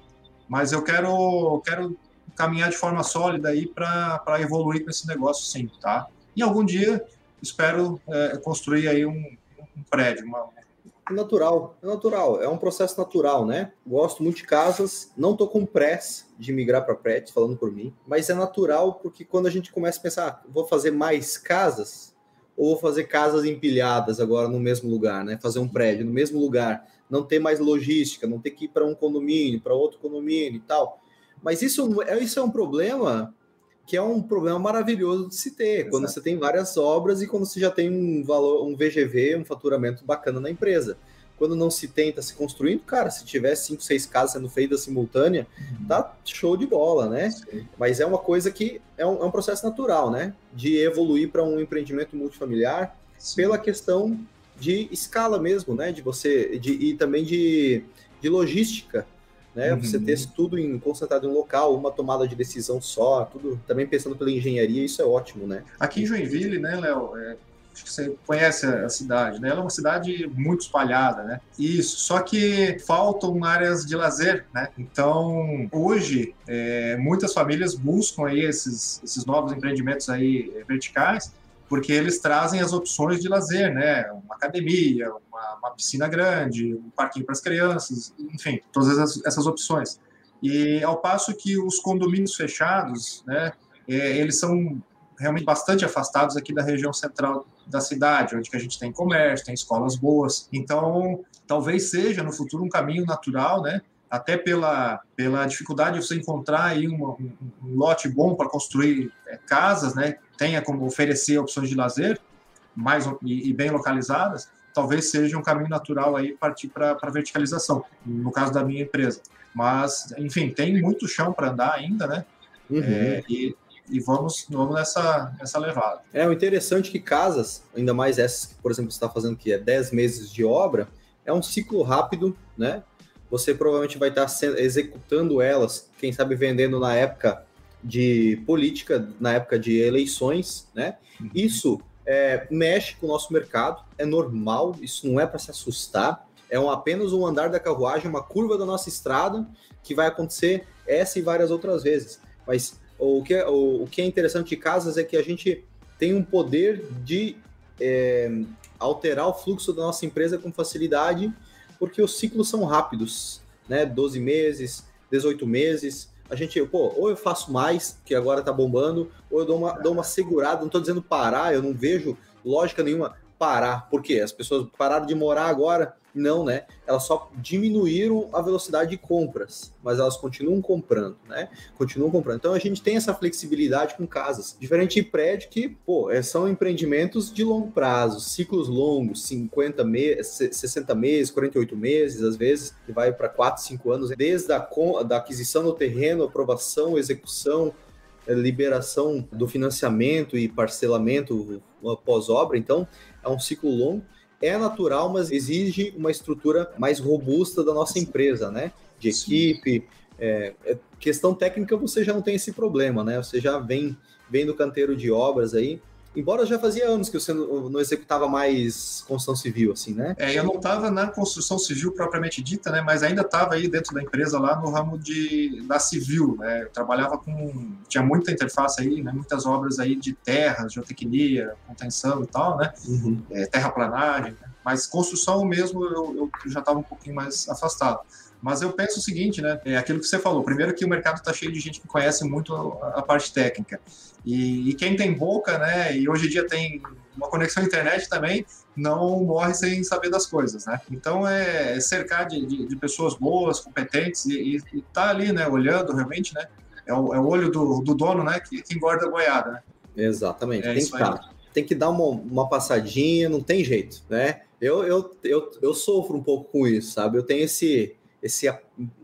Mas eu quero, quero caminhar de forma sólida aí para evoluir com esse negócio, sim, tá? E algum dia espero é, construir aí um, um prédio, uma, é natural, é natural, é um processo natural, né? Gosto muito de casas, não tô com pressa de migrar para prédios, falando por mim, mas é natural porque quando a gente começa a pensar, ah, vou fazer mais casas ou vou fazer casas empilhadas agora no mesmo lugar, né? Fazer um prédio no mesmo lugar, não ter mais logística, não ter que ir para um condomínio, para outro condomínio e tal. Mas isso, isso é um problema que é um problema maravilhoso de se ter, Exato. quando você tem várias obras e quando você já tem um valor, um VGV, um faturamento bacana na empresa. Quando não se tenta se construindo, cara, se tiver cinco, seis casas sendo feitas simultânea, uhum. tá show de bola, né? Sim. Mas é uma coisa que é um, é um processo natural, né? De evoluir para um empreendimento multifamiliar Sim. pela questão de escala mesmo, né? De você de, e também de, de logística né? Uhum. Você ter tudo em, concentrado em um local, uma tomada de decisão só, tudo também pensando pela engenharia, isso é ótimo, né? Aqui em Joinville, né, Léo, é, acho que você conhece a cidade, né? Ela é uma cidade muito espalhada, né? Isso, só que faltam áreas de lazer, né? Então, hoje, é, muitas famílias buscam aí esses, esses novos empreendimentos aí verticais porque eles trazem as opções de lazer, né? Uma academia, uma, uma piscina grande, um parquinho para as crianças, enfim, todas essas, essas, opções. E ao passo que os condomínios fechados, né? É, eles são realmente bastante afastados aqui da região central da cidade, onde a gente tem comércio, tem escolas boas. Então, talvez seja no futuro um caminho natural, né? Até pela, pela dificuldade de você encontrar aí um, um, lote bom para construir é, casas, né? Tenha como oferecer opções de lazer mais e, e bem localizadas, talvez seja um caminho natural aí partir para a verticalização, no caso da minha empresa. Mas, enfim, tem muito chão para andar ainda, né? Uhum. É, e e vamos, vamos nessa, nessa levada. É, o interessante é que casas, ainda mais essas que, por exemplo, você está fazendo que é 10 meses de obra, é um ciclo rápido, né? Você provavelmente vai estar tá executando elas, quem sabe vendendo na época de política, na época de eleições, né? Uhum. Isso é, mexe com o nosso mercado, é normal, isso não é para se assustar, é um, apenas um andar da carruagem, uma curva da nossa estrada que vai acontecer essa e várias outras vezes. Mas o que, é, o, o que é interessante de casas é que a gente tem um poder de é, alterar o fluxo da nossa empresa com facilidade, porque os ciclos são rápidos, né? 12 meses, 18 meses. A gente, pô, ou eu faço mais, que agora tá bombando, ou eu dou uma, dou uma segurada, não tô dizendo parar, eu não vejo lógica nenhuma parar. Por quê? As pessoas pararam de morar agora, não, né? Elas só diminuíram a velocidade de compras, mas elas continuam comprando, né? Continuam comprando. Então a gente tem essa flexibilidade com casas. Diferente de prédio que, pô, é, são empreendimentos de longo prazo, ciclos longos, 50 meses, 60 meses, 48 meses, às vezes, que vai para 4, 5 anos, desde a da aquisição do terreno, aprovação, execução, é, liberação do financiamento e parcelamento pós-obra. Então, é um ciclo longo é natural, mas exige uma estrutura mais robusta da nossa empresa, né? De equipe. É, é, questão técnica você já não tem esse problema, né? Você já vem, vem do canteiro de obras aí. Embora já fazia anos que você não executava mais construção civil, assim, né? É, eu não estava na construção civil propriamente dita, né? Mas ainda estava aí dentro da empresa lá no ramo de da civil, né? Eu trabalhava com tinha muita interface aí, né? Muitas obras aí de terras, geotecnia, contenção e tal, né? Uhum. É, terraplanagem, né? mas construção mesmo eu, eu já estava um pouquinho mais afastado. Mas eu penso o seguinte, né? É aquilo que você falou. Primeiro que o mercado está cheio de gente que conhece muito a, a parte técnica. E, e, quem tem boca, né? E hoje em dia tem uma conexão à internet também, não morre sem saber das coisas, né? Então é cercar de, de, de pessoas boas, competentes e, e, tá ali, né? Olhando realmente, né? É o, é o olho do, do, dono, né? Que, que engorda a goiada, né? Exatamente. É tem, que tá, tem que dar uma, uma passadinha, não tem jeito, né? Eu, eu, eu, eu sofro um pouco com isso, sabe? Eu tenho esse esse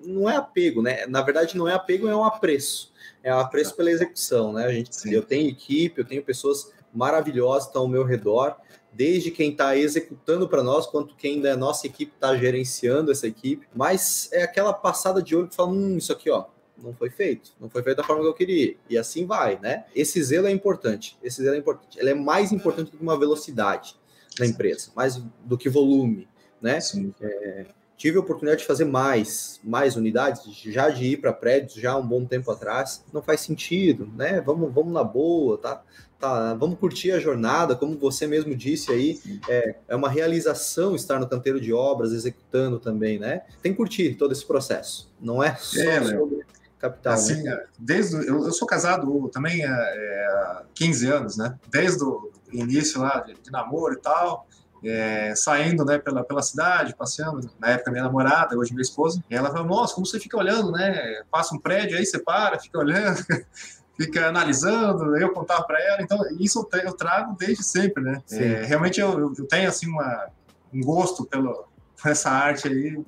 não é apego, né? Na verdade, não é apego, é um apreço. É um apreço pela execução, né? A gente, eu tenho equipe, eu tenho pessoas maravilhosas que estão ao meu redor, desde quem está executando para nós, quanto quem da nossa equipe está gerenciando essa equipe. Mas é aquela passada de olho que fala, hum, isso aqui, ó, não foi feito, não foi feito da forma que eu queria. E assim vai, né? Esse zelo é importante. Esse zelo é importante. Ele é mais importante do que uma velocidade na empresa, mais do que volume, né? Sim. É, tive a oportunidade de fazer mais, mais unidades, já de ir para prédios já há um bom tempo atrás, não faz sentido, né? Vamos, vamos na boa, tá? Tá, vamos curtir a jornada, como você mesmo disse aí, é, é uma realização estar no canteiro de obras, executando também, né? Tem que curtir todo esse processo, não é só é, sobre capital. Assim, né? É, desde eu, eu, sou casado também há é, 15 anos, né? Desde o início lá de, de namoro e tal, é, saindo né, pela, pela cidade, passeando, na época minha namorada, hoje minha esposa, e ela falou, nossa, como você fica olhando, né? Passa um prédio aí, você para, fica olhando, fica analisando, eu contava para ela, então isso eu trago desde sempre, né? É, realmente eu, eu, tenho assim uma, um gosto pelo, por essa arte aí,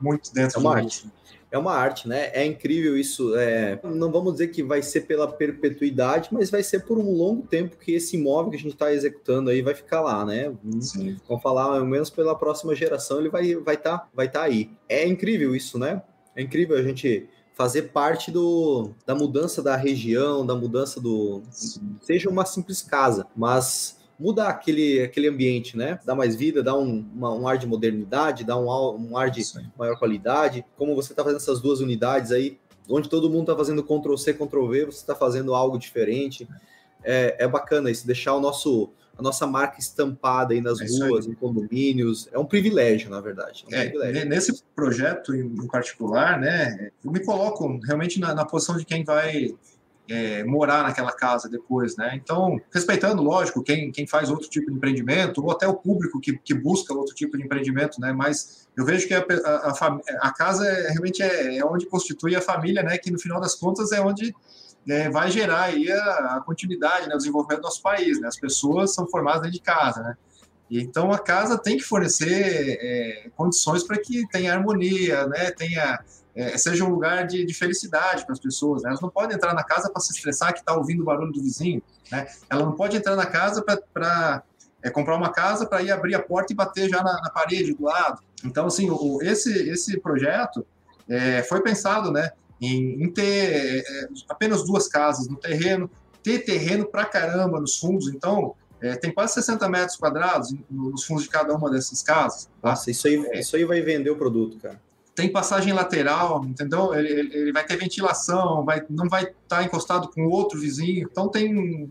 muito dentro é uma arte. Mim é uma arte, né? É incrível isso. É... Não vamos dizer que vai ser pela perpetuidade, mas vai ser por um longo tempo que esse imóvel que a gente está executando aí vai ficar lá, né? Sim. Vamos falar, ao menos pela próxima geração, ele vai estar vai tá, vai tá aí. É incrível isso, né? É incrível a gente fazer parte do, da mudança da região, da mudança do. Sim. Seja uma simples casa, mas muda aquele, aquele ambiente, né? Dá mais vida, dá um, uma, um ar de modernidade, dá um, um ar de Sim. maior qualidade. Como você está fazendo essas duas unidades aí, onde todo mundo está fazendo Ctrl C, Ctrl V, você está fazendo algo diferente. é, é bacana isso, deixar o nosso a nossa marca estampada aí nas é ruas, aí. em condomínios. É um privilégio, na verdade. É um é, privilégio. Nesse projeto em particular, né, eu me coloco realmente na, na posição de quem vai é, morar naquela casa depois, né? Então, respeitando, lógico, quem, quem faz outro tipo de empreendimento, ou até o público que, que busca outro tipo de empreendimento, né? Mas eu vejo que a, a, a, a casa é, realmente é, é, onde constitui a família, né? Que no final das contas é onde é, vai gerar aí a, continuidade, né, o desenvolvimento do nosso país. Né? As pessoas são formadas dentro de casa, né? E, então a casa tem que fornecer é, condições para que tenha harmonia, né? Tenha é, seja um lugar de, de felicidade para as pessoas. Né? Elas não podem entrar na casa para se estressar que está ouvindo o barulho do vizinho. Né? Ela não pode entrar na casa para é, comprar uma casa para ir abrir a porta e bater já na, na parede do lado. Então, assim, o, esse, esse projeto é, foi pensado, né? em, em ter é, é, apenas duas casas no terreno, ter terreno para caramba nos fundos. Então, é, tem quase 60 metros quadrados nos fundos de cada uma dessas casas. Tá? Nossa, isso aí, é, isso aí vai vender o produto, cara. Tem passagem lateral, entendeu? Ele, ele, vai ter ventilação, vai, não vai estar tá encostado com outro vizinho. Então, tem.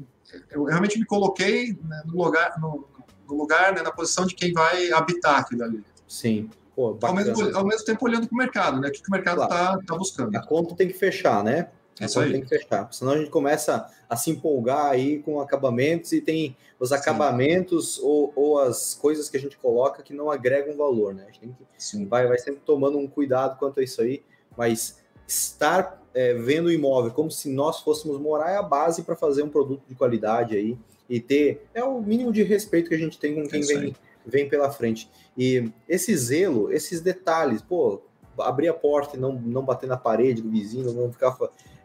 Eu realmente me coloquei né, no lugar, no, no lugar né, na posição de quem vai habitar aquilo ali. Sim. Pô, ao, mesmo, ao mesmo tempo olhando para o mercado, né? O que, que o mercado está claro. tá buscando. A conta tem que fechar, né? A Isso aí. tem que fechar. Senão a gente começa a se empolgar aí com acabamentos e tem os acabamentos ou, ou, as coisas que a gente coloca que não agregam valor, né? A gente tem que, vai, vai sempre tomando um cuidado quanto a isso aí, mas estar é, vendo o imóvel como se nós fôssemos morar é a base para fazer um produto de qualidade aí e ter é o mínimo de respeito que a gente tem com quem é vem vem pela frente. E esse zelo, esses detalhes, pô, abrir a porta e não, não bater na parede do vizinho, não ficar.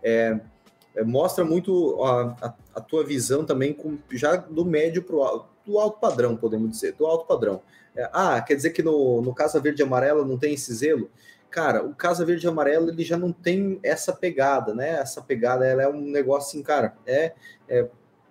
É, é, mostra muito a, a, a, tua visão também, com, já do médio para o alto, do alto padrão, podemos dizer, do alto padrão. É, ah, quer dizer que no, no Casa Verde e Amarela não tem esse zelo? Cara, o Casa Verde e Amarelo ele já não tem essa pegada, né? Essa pegada ela é um negócio assim, cara, é, é,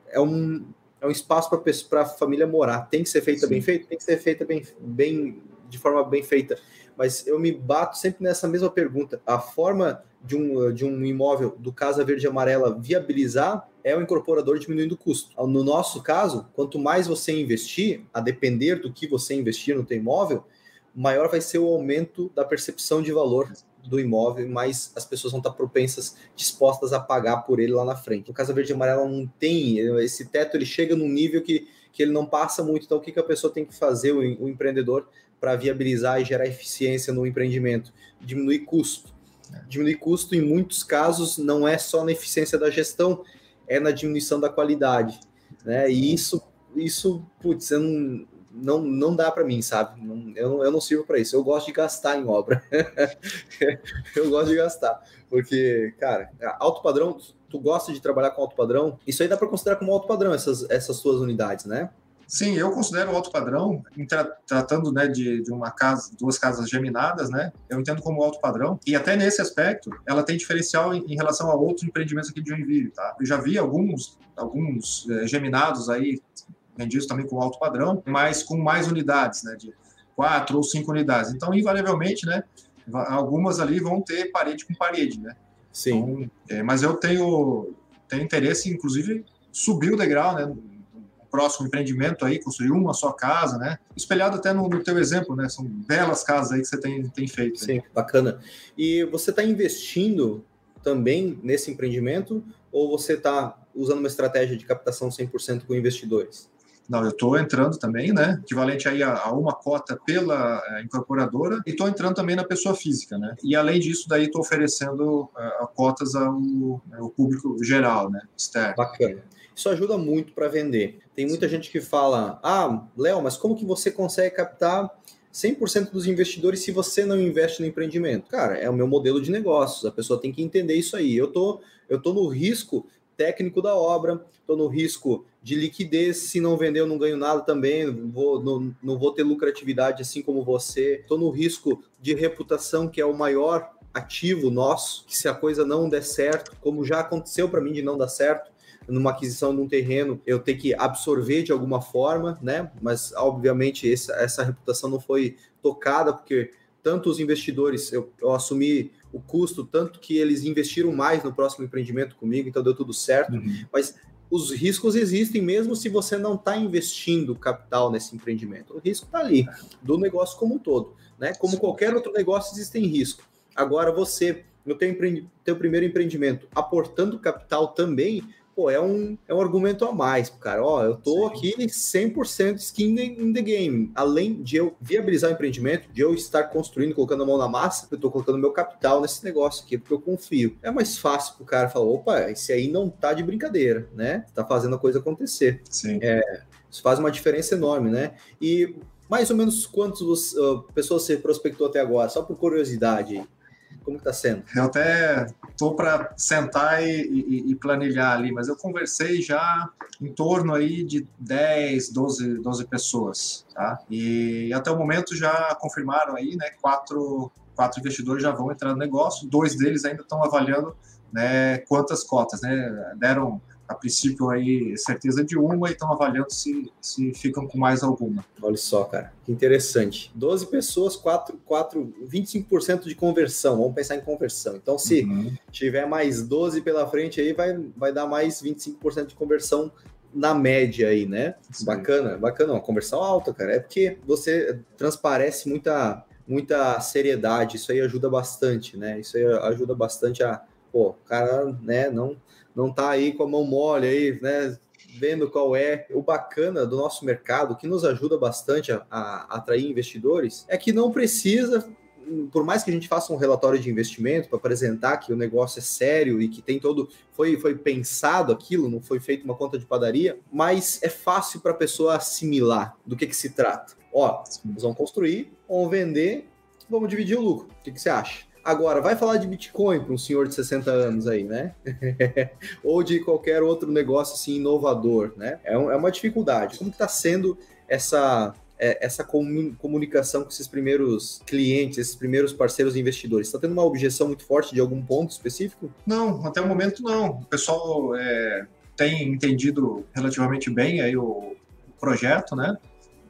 é um é um espaço para a família morar. Tem que ser feita Sim. bem feita, tem que ser feita bem, bem de forma bem feita. Mas eu me bato sempre nessa mesma pergunta. A forma de um, de um imóvel do Casa Verde e Amarela viabilizar é o incorporador diminuindo o custo. No nosso caso, quanto mais você investir, a depender do que você investir no teu imóvel, maior vai ser o aumento da percepção de valor do imóvel, mais as pessoas vão estar propensas, dispostas a pagar por ele lá na frente. O Casa Verde e Amarela não tem, esse teto ele chega num nível que, que ele não passa muito, então o que, que a pessoa tem que fazer, o, o empreendedor, para viabilizar e gerar eficiência no empreendimento? Diminuir custo. Diminuir custo, em muitos casos, não é só na eficiência da gestão, é na diminuição da qualidade. Né? E isso, isso putz, eu não, não, não dá para mim, sabe? Não, eu, não, eu não sirvo para isso. Eu gosto de gastar em obra. eu gosto de gastar. Porque, cara, alto padrão, tu gosta de trabalhar com alto padrão, isso aí dá para considerar como alto padrão, essas, essas suas unidades, né? Sim, eu considero alto padrão, tra tratando né, de, de uma casa, duas casas geminadas, né? Eu entendo como alto padrão. E até nesse aspecto, ela tem diferencial em, em relação a outros empreendimentos aqui de Joinville, tá? Eu já vi alguns, alguns é, geminados aí vendidos também com alto padrão, mas com mais unidades, né, de quatro ou cinco unidades. Então, invariavelmente, né, algumas ali vão ter parede com parede, né? Sim. Então, é, mas eu tenho, tenho interesse, inclusive, subir o degrau, né? Próximo empreendimento aí, construir uma só casa, né? Espelhado até no, no teu exemplo, né? São belas casas aí que você tem, tem feito. Sim, aí. bacana. E você está investindo também nesse empreendimento ou você está usando uma estratégia de captação 100% com investidores? Não, eu estou entrando também, né? Equivalente aí a, a uma cota pela é, incorporadora e estou entrando também na pessoa física, né? E além disso, daí estou oferecendo uh, cotas ao, ao, público geral, né? Externo. Bacana. Isso ajuda muito para vender. Tem muita gente que fala: Ah, Léo, mas como que você consegue captar 100% dos investidores se você não investe no empreendimento? Cara, é o meu modelo de negócios. A pessoa tem que entender isso aí. Eu tô, eu tô no risco técnico da obra, estou no risco de liquidez, se não vender eu não ganho nada também, vou, não, não vou ter lucratividade assim como você, estou no risco de reputação, que é o maior ativo nosso, que se a coisa não der certo, como já aconteceu para mim de não dar certo, numa aquisição de um terreno, eu ter que absorver de alguma forma, né? Mas obviamente essa, essa reputação não foi tocada, porque tanto os investidores, eu, eu assumi o custo, tanto que eles investiram mais no próximo empreendimento comigo, então deu tudo certo. Uhum. Mas os riscos existem mesmo se você não está investindo capital nesse empreendimento. O risco está ali, do negócio como um todo. Né? Como qualquer outro negócio, existem riscos. Agora, você, no teu, teu primeiro empreendimento, aportando capital também, pô, é um, é um argumento a mais, cara. Ó, eu tô Sim. aqui 100% skin in the game. Além de eu viabilizar o empreendimento, de eu estar construindo, colocando a mão na massa, eu tô colocando meu capital nesse negócio aqui, porque eu confio. É mais fácil pro cara falar, opa, esse aí não tá de brincadeira, né? Tá fazendo a coisa acontecer. Sim. É, isso faz uma diferença enorme, né? E mais ou menos quantas uh, pessoas você prospectou até agora? Só por curiosidade. Como está sendo? Eu até estou para sentar e, e, e, planilhar ali, mas eu conversei já em torno aí de 10, 12, 12 pessoas, tá? E até o momento já confirmaram aí, né, quatro, quatro investidores já vão entrar no negócio, dois deles ainda estão avaliando né, quantas cotas, né? Deram a princípio aí certeza de uma e estão avaliando se, se ficam com mais alguma. Olha só, cara, que interessante. 12 pessoas, 4, 4, 25% de conversão. Vamos pensar em conversão. Então, se uhum. tiver mais 12 pela frente aí, vai, vai dar mais 25% de conversão na média aí, né? Sim. Bacana, bacana, uma conversão alta, cara. É porque você transparece muita muita seriedade, isso aí ajuda bastante, né? Isso aí ajuda bastante a, pô, cara, né, não não tá aí com a mão mole aí, né? Vendo qual é o bacana do nosso mercado, que nos ajuda bastante a, a atrair investidores, é que não precisa por mais que a gente faça um relatório de investimento para apresentar que o negócio é sério e que tem todo foi foi pensado aquilo, não foi feito uma conta de padaria, mas é fácil para a pessoa assimilar do que, que se trata. Ó, vamos construir, vamos vender, vamos dividir o lucro. O que, que você acha? Agora, vai falar de Bitcoin para um senhor de 60 anos aí, né? Ou de qualquer outro negócio assim inovador, né? É, é uma dificuldade. Como está sendo essa é, essa comunicação com esses primeiros clientes, esses primeiros parceiros investidores? Está tendo uma objeção muito forte de algum ponto específico? Não, até o momento não. O pessoal é, tem entendido relativamente bem aí o, o projeto, né?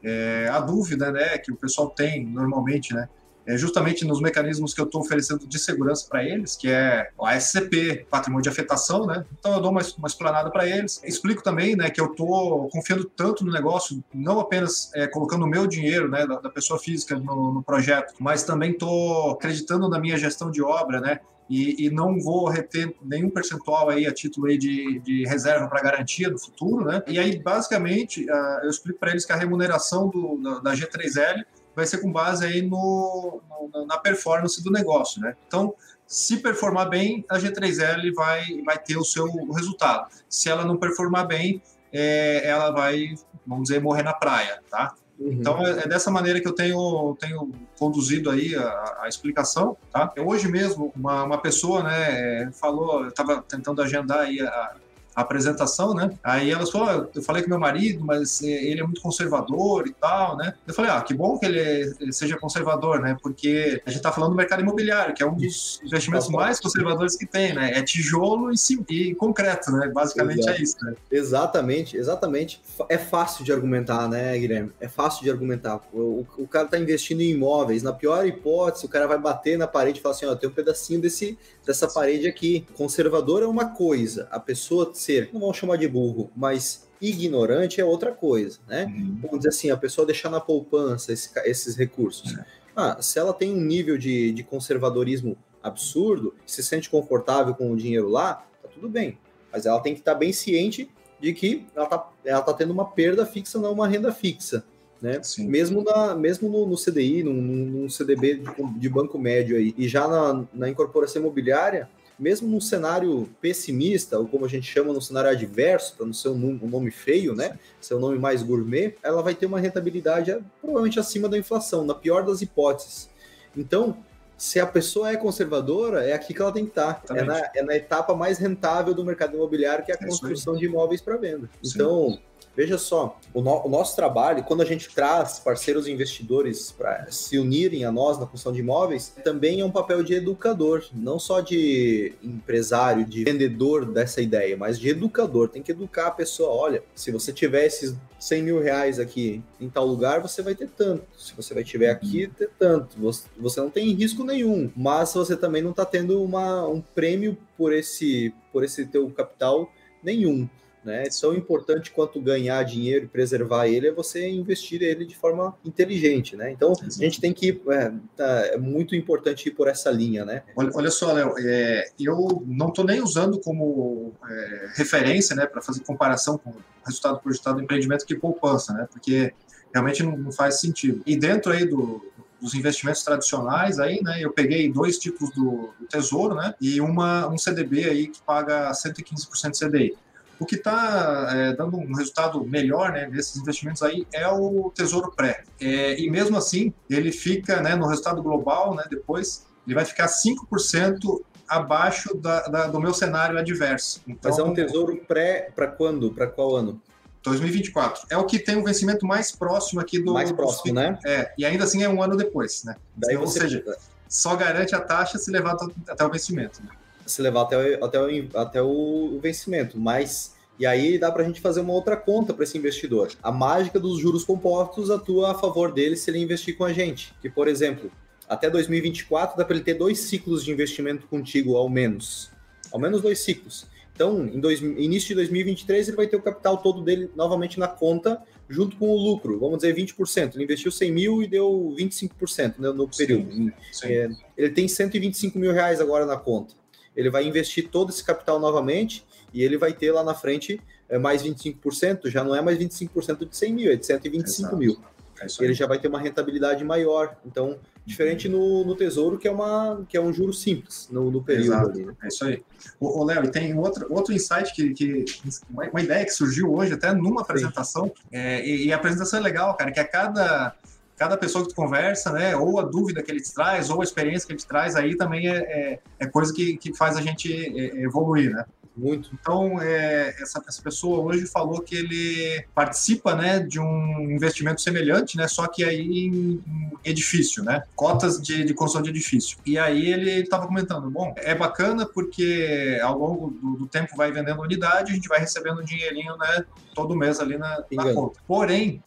É, a dúvida, né, que o pessoal tem normalmente, né? É justamente nos mecanismos que eu estou oferecendo de segurança para eles, que é o ASCP, patrimônio de afetação, né? Então eu dou uma, uma explanada para eles. Explico também, né, que eu estou confiando tanto no negócio, não apenas é, colocando o meu dinheiro, né, da, da pessoa física no, no, projeto, mas também estou acreditando na minha gestão de obra, né? E, e, não vou reter nenhum percentual aí a título aí de, de reserva para garantia no futuro, né? E aí, basicamente, uh, eu explico para eles que a remuneração do, da, da G3L vai ser com base aí no, no, na performance do negócio, né? Então, se performar bem, a G3L vai, vai ter o seu resultado. Se ela não performar bem, é, ela vai, vamos dizer, morrer na praia, tá? Uhum. Então, é, é, dessa maneira que eu tenho, tenho conduzido aí a, a explicação, tá? Hoje mesmo, uma, uma pessoa, né, é, falou, eu estava tentando agendar aí a, a apresentação, né? Aí elas falaram, eu falei com meu marido, mas eh, ele é muito conservador e tal, né? Eu falei, ah, que bom que ele seja conservador, né? Porque a gente tá falando do mercado imobiliário, que é um dos investimentos mais conservadores que tem, né? É tijolo e, sim, e concreto, né? Basicamente Exato. é isso, né? Exatamente, exatamente. É fácil de argumentar, né, Guilherme? É fácil de argumentar. O, o cara tá investindo em imóveis, na pior hipótese, o cara vai bater na parede e falar assim, ó, tem um pedacinho desse, dessa parede aqui. Conservador é uma coisa, a pessoa ser, não vamos chamar de burro, mas ignorante é outra coisa, né? Uhum. Vamos dizer assim, a pessoa deixar na poupança esse, esses recursos. É. Ah, se ela tem um nível de, de conservadorismo absurdo, se sente confortável com o dinheiro lá, tá tudo bem. Mas ela tem que estar tá bem ciente de que ela tá, ela tá tendo uma perda fixa, não uma renda fixa. Né? Mesmo, na, mesmo no, no CDI, num, num CDB de, de, banco médio aí, e já na, na incorporação imobiliária, mesmo num cenário pessimista, ou como a gente chama no cenário adverso, para não ser um, um, nome feio, né? Ser um nome mais gourmet, ela vai ter uma rentabilidade é, provavelmente acima da inflação, na pior das hipóteses. Então, se a pessoa é conservadora, é aqui que ela tem que estar. É na, é na, etapa mais rentável do mercado imobiliário, que é a é construção de imóveis para venda. Sim. Veja só, o, no, o, nosso trabalho, quando a gente traz parceiros investidores para se unirem a nós na construção de imóveis, também é um papel de educador, não só de empresário, de vendedor dessa ideia, mas de educador. Tem que educar a pessoa. Olha, se você tiver esses 100 mil reais aqui em tal lugar, você vai ter tanto. Se você vai tiver aqui, uhum. ter tanto. Você, você não tem risco nenhum, mas você também não está tendo uma, um prêmio por esse, por esse teu capital nenhum né? Tão importante quanto ganhar dinheiro e preservar ele é você investir ele de forma inteligente, né? Então a gente tem que é, tá, é muito importante ir por essa linha, né? Olha, olha só, Léo, é, eu não estou nem usando como é, referência, né, para fazer comparação com resultado projetado do empreendimento que poupança, né? Porque realmente não, não faz sentido. E dentro aí do, dos investimentos tradicionais aí, né? Eu peguei dois tipos do, do, Tesouro, né? E uma um CDB aí que paga 115% CDI. O que está é, dando um resultado melhor né, nesses investimentos aí é o Tesouro Pré. É, e mesmo assim, ele fica né, no resultado global, né, depois, ele vai ficar 5% abaixo da, da, do meu cenário adverso. Então, Mas é um Tesouro Pré para quando? Para qual ano? 2024. É o que tem o vencimento mais próximo aqui do. Mais próximo, do, né? É, e ainda assim é um ano depois, né? Daí Ou você... seja, só garante a taxa se levar até o vencimento. Né? Se levar até o, até o, até o vencimento. Mas. E aí dá para a gente fazer uma outra conta para esse investidor. A mágica dos juros compostos atua a favor dele se ele investir com a gente. Que, por exemplo, até 2024 dá para ele ter dois ciclos de investimento contigo, ao menos. Ao menos dois ciclos. Então, em dois, início de 2023, ele vai ter o capital todo dele novamente na conta, junto com o lucro, vamos dizer 20%. Ele investiu 100 mil e deu 25% né, no período. Sim, sim. É, ele tem 125 mil reais agora na conta. Ele vai investir todo esse capital novamente e ele vai ter lá na frente é, mais 25%, já não é mais 25% de 100 mil, é de 125 Exato. mil. É ele já vai ter uma rentabilidade maior. Então, Diferente no, no Tesouro, que é, uma, que é um juro simples no, no período. Exato. Ali, né? É isso aí. O Léo, e tem outro, outro insight, que, que uma, uma, ideia que surgiu hoje, até numa apresentação, é, e, e, a apresentação é legal, cara, que a cada, cada pessoa que tu conversa, né, ou a dúvida que ele te traz, ou a experiência que ele te traz, aí também é, é, é coisa que, que faz a gente é, evoluir, né? Muito. Então, é, essa, essa pessoa hoje falou que ele participa né, de um investimento semelhante, né, só que aí em, em edifício, né, cotas de, de construção de edifício. E aí ele estava comentando, bom, é bacana porque ao longo do, do, tempo vai vendendo unidade, a gente vai recebendo um dinheirinho né, todo mês ali na, na conta. Porém,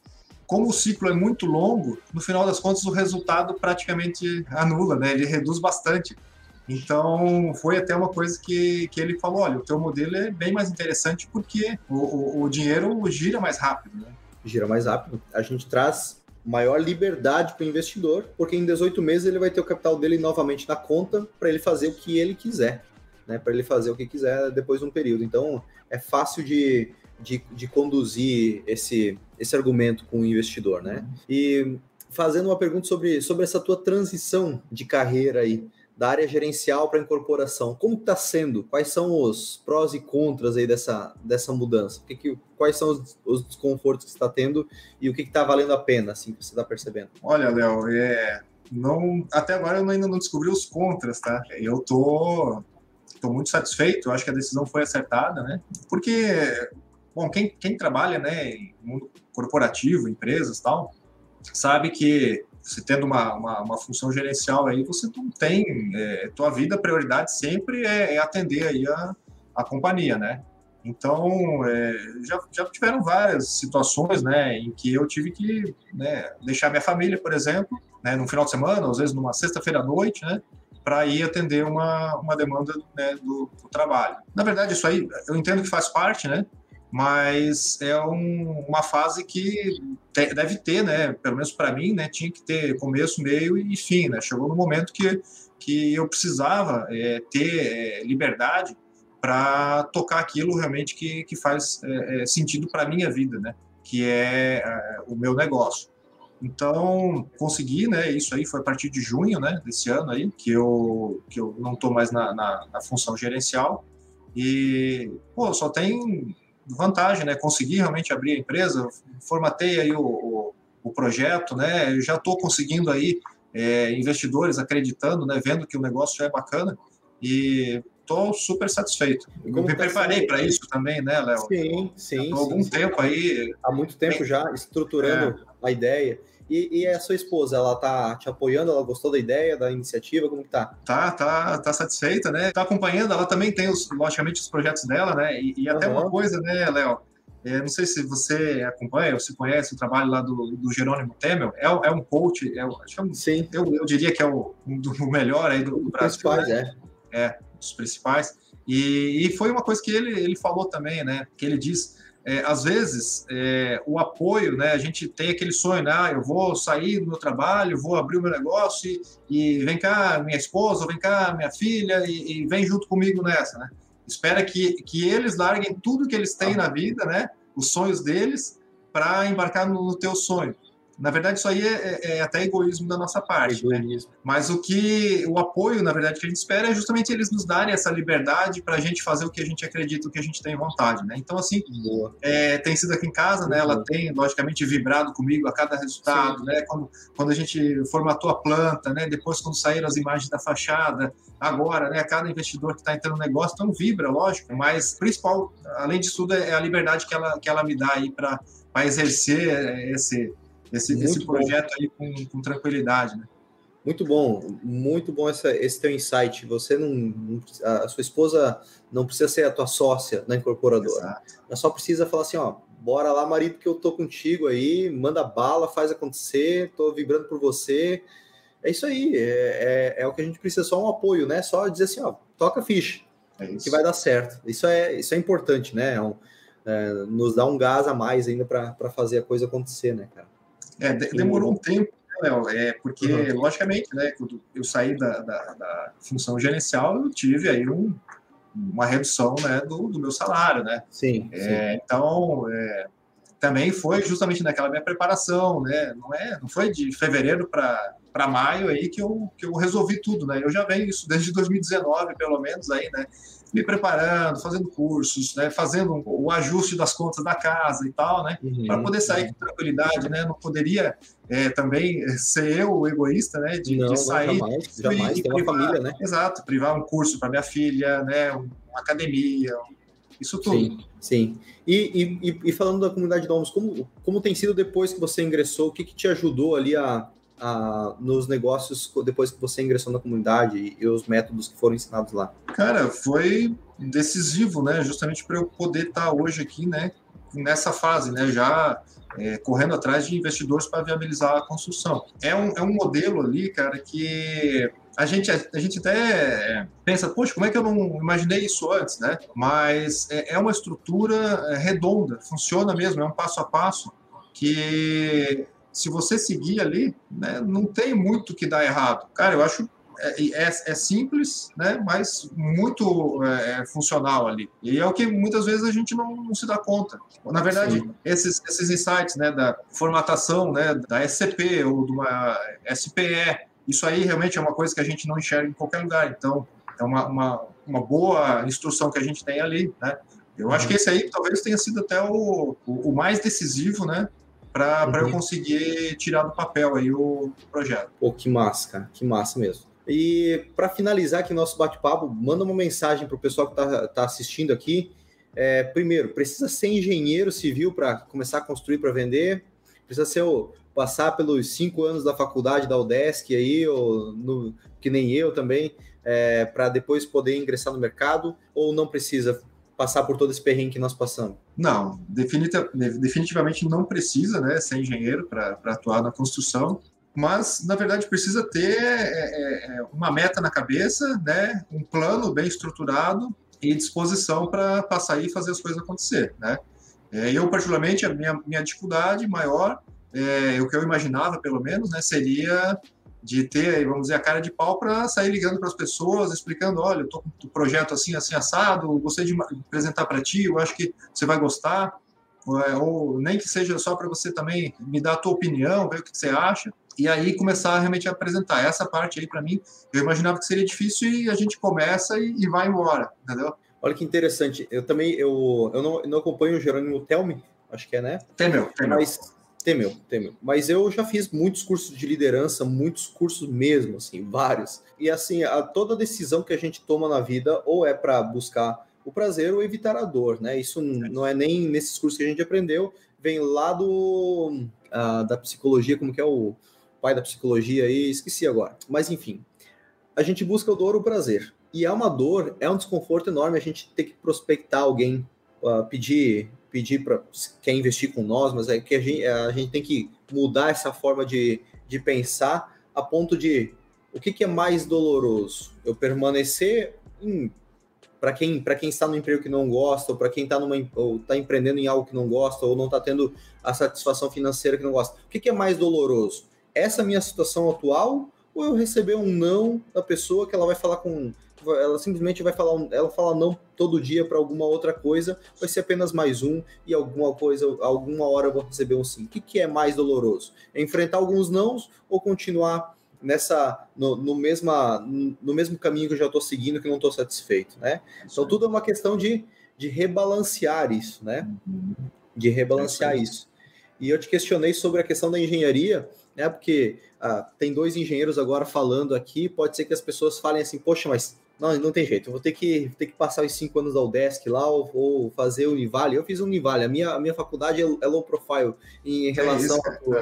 como o ciclo é muito longo, no final das contas o resultado praticamente anula, né? Ele reduz bastante. Então, foi até uma coisa que, que ele falou: olha, o teu modelo é bem mais interessante porque o, o, o dinheiro gira mais rápido. Né? Gira mais rápido. A gente traz maior liberdade para o investidor, porque em 18 meses ele vai ter o capital dele novamente na conta para ele fazer o que ele quiser, né? Para ele fazer o que quiser depois de um período. Então, é fácil de, de, de conduzir esse, esse argumento com o investidor, né? E fazendo uma pergunta sobre, sobre essa tua transição de carreira aí da área gerencial para incorporação. Como está sendo? Quais são os prós e contras aí dessa, dessa mudança? O que que, quais são os, os desconfortos que está tendo e o que está valendo a pena, assim, que você está percebendo? Olha, Léo, é, não, até agora eu ainda não descobri os contras, tá? Eu tô, tô muito satisfeito, eu acho que a decisão foi acertada, né? Porque, bom, quem, quem trabalha, né, em mundo corporativo, empresas tal, sabe que você tendo uma, uma, uma, função gerencial aí, você não tem, é, tua vida, prioridade sempre é, é, atender aí a, a companhia, né? Então, é, já, já tiveram várias situações, né, em que eu tive que né, deixar minha família, por exemplo, né, no final de semana, às vezes numa sexta-feira à noite, né, para ir atender uma, uma demanda né, do, do, trabalho. Na verdade, isso aí eu entendo que faz parte, né, mas é um, uma fase que te, deve ter, né? Pelo menos para mim, né? Tinha que ter começo, meio e fim, né? Chegou no momento que, que eu precisava é, ter é, liberdade para tocar aquilo realmente que, que faz é, é sentido para minha vida, né? Que é, é o meu negócio. Então, consegui, né? Isso aí foi a partir de junho, né? Desse ano aí, que eu, que eu não estou mais na, na, na função gerencial. E, pô, só tem vantagem, né? Consegui realmente abrir a empresa, formatei aí o, o, o projeto, né? Eu já estou conseguindo aí é, investidores acreditando, né? Vendo que o negócio já é bacana e estou super satisfeito. Me tá preparei para isso também, né, Léo? Sim, sim. Há algum sim, tempo sim. aí. Há muito tempo já estruturando é. a ideia. E, e, a sua esposa, ela tá te apoiando? Ela gostou da ideia, da iniciativa? Como que tá? Tá, tá, tá satisfeita, né? Tá acompanhando, ela também tem, os, logicamente, os projetos dela, né? E, e até uhum. uma coisa, né, Léo? É, não sei se você acompanha ou se conhece o trabalho lá do, do Jerônimo Temel. É, é um coach, é, é um, Sim. Eu, eu diria que é o, um do melhor aí do, do Brasil. Principais, né? é. É, dos principais. E, e foi uma coisa que ele, ele falou também, né? Que ele diz é, às vezes, é, o apoio, né? A gente tem aquele sonho, né? Ah, eu vou sair do meu trabalho, vou abrir o meu negócio e, e vem cá minha esposa, vem cá minha filha e, e, vem junto comigo nessa, né? Espera que, que eles larguem tudo que eles têm na vida, né? Os sonhos deles para embarcar no, no teu sonho. Na verdade, isso aí é, é, é, até egoísmo da nossa parte. Né? Mas o que o apoio, na verdade, que a gente espera é justamente eles nos darem essa liberdade para a gente fazer o que a gente acredita, o que a gente tem vontade. Né? Então, assim, é, tem sido aqui em casa, né? Ela tem, logicamente, vibrado comigo a cada resultado, né? Quando, quando a gente formatou a planta, né? Depois, quando saíram as imagens da fachada, agora, né? Cada investidor que está entrando no negócio, então vibra, lógico. Mas, principal, além disso tudo, é a liberdade que ela, que ela me dá aí para exercer esse esse, esse projeto bom. aí com, com, tranquilidade, né? Muito bom, muito bom essa, esse teu insight. Você não, a sua esposa não precisa ser a tua sócia na incorporadora. Exato. Ela só precisa falar assim, ó, bora lá, marido, que eu tô contigo aí, manda bala, faz acontecer, tô vibrando por você. É isso aí, é, é, é o que a gente precisa, só um apoio, né? Só dizer assim, ó, toca ficha, é que vai dar certo. Isso é, isso é importante, né? É um, é, nos dá um gás a mais ainda para fazer a coisa acontecer, né, cara? É, demorou um tempo, né, Léo? É, porque, uhum. logicamente, né, quando eu saí da, da, da, função gerencial, eu tive aí um, uma redução né, do, do meu salário, né? Sim. É, sim. Então, é, também foi justamente naquela minha preparação, né? Não, é, não foi de fevereiro para maio aí que eu, que eu resolvi tudo, né? Eu já venho isso desde 2019, pelo menos, aí, né? Me preparando, fazendo cursos, né, fazendo o ajuste das contas da casa e tal, né, uhum, para poder sair com tranquilidade, né, não poderia é, também ser eu o egoísta, né, de, não, de sair, não, jamais, jamais, e, tem uma família, né, exato, privar um curso para minha filha, né, uma academia, isso tudo. Sim, sim. E, e, e falando da comunidade Domus, como, como tem sido depois que você ingressou, o que, que te ajudou ali a, nos negócios depois que você ingressou na comunidade e os métodos que foram ensinados lá? Cara, foi decisivo, né? Justamente para eu poder estar tá hoje aqui, né? Nessa fase, né? Já é, correndo atrás de investidores para viabilizar a construção. É um, é um modelo ali, cara, que a gente, a gente até pensa, poxa, como é que eu não imaginei isso antes, né? Mas é, é uma estrutura é, redonda, funciona mesmo, é um passo a passo que se você seguir ali, né, não tem muito que dar errado. Cara, eu acho é, é, é, simples, né, mas muito é, é, funcional ali. E é o que muitas vezes a gente não, não se dá conta. Na verdade, esses, esses insights né, da formatação né, da SCP ou de uma SPE, isso aí realmente é uma coisa que a gente não enxerga em qualquer lugar. Então, é uma, uma, uma boa instrução que a gente tem ali. Né? Eu acho uhum. que esse aí talvez tenha sido até o, o, o mais decisivo, né? Para uhum. eu conseguir tirar do papel aí o, projeto. Pô, que massa, cara, que massa mesmo. E para finalizar aqui nosso bate-papo, manda uma mensagem para o pessoal que está tá assistindo aqui. É, primeiro, precisa ser engenheiro civil para começar a construir para vender? Precisa ser o, passar pelos cinco anos da faculdade da UDESC aí, ou no, que nem eu também, é, para depois poder ingressar no mercado? Ou não precisa? Passar por todo esse perrengue que nós passamos? Não, definitivamente não precisa né, ser engenheiro para atuar na construção, mas na verdade precisa ter é, é, é, uma meta na cabeça, né, um plano bem estruturado e disposição para passar e fazer as coisas acontecer. Né? É, eu, particularmente, a minha, minha dificuldade maior, é, o que eu imaginava pelo menos, né, seria de ter, vamos dizer, a cara de pau para sair ligando para as pessoas, explicando, olha, eu estou com o projeto assim, assim, assado, gostei de apresentar para ti, eu acho que você vai gostar, ou, é, ou nem que seja só para você também me dar a tua opinião, ver o que você acha, e aí começar realmente a apresentar. Essa parte aí, para mim, eu imaginava que seria difícil e a gente começa e, e vai embora, entendeu? Olha que interessante, eu também, eu, eu não, não acompanho o Jerônimo Telme, acho que é, né? Temel, Temel. Mas Temeu, temeu. Mas eu já fiz muitos cursos de liderança, muitos cursos mesmo, assim, vários. E assim, a, toda decisão que a gente toma na vida ou é para buscar o prazer ou evitar a dor, né? Isso não é nem nesses cursos que a gente aprendeu, vem lá do uh, da psicologia, como que é o pai da psicologia aí, esqueci agora. Mas enfim, a gente busca o dor ou o prazer. E é uma dor, é um desconforto enorme a gente ter que prospectar alguém, uh, pedir pedir para quer investir com nós, mas é que a gente, a gente tem que mudar essa forma de, de pensar a ponto de o que, que é mais doloroso? Eu permanecer para quem, quem está no emprego que não gosta, ou para quem está tá empreendendo em algo que não gosta, ou não está tendo a satisfação financeira que não gosta, o que, que é mais doloroso? Essa minha situação atual ou eu receber um não da pessoa que ela vai falar com ela simplesmente vai falar, ela fala não todo dia para alguma outra coisa, vai ser apenas mais um e alguma coisa, alguma hora eu vou receber um sim. O que, que é mais doloroso? É enfrentar alguns nãos ou continuar nessa no, no, mesma, no mesmo caminho que eu já estou seguindo que não estou satisfeito, né? Então tudo é uma questão de, de rebalancear isso, né? De rebalancear isso. E eu te questionei sobre a questão da engenharia, né? Porque ah, tem dois engenheiros agora falando aqui, pode ser que as pessoas falem assim, poxa, mas não, não tem jeito, eu vou ter que, ter que passar os cinco anos da UDESC lá ou, ou fazer o Univale. Eu fiz o Univale, a minha, a minha faculdade é, é low profile em relação é isso,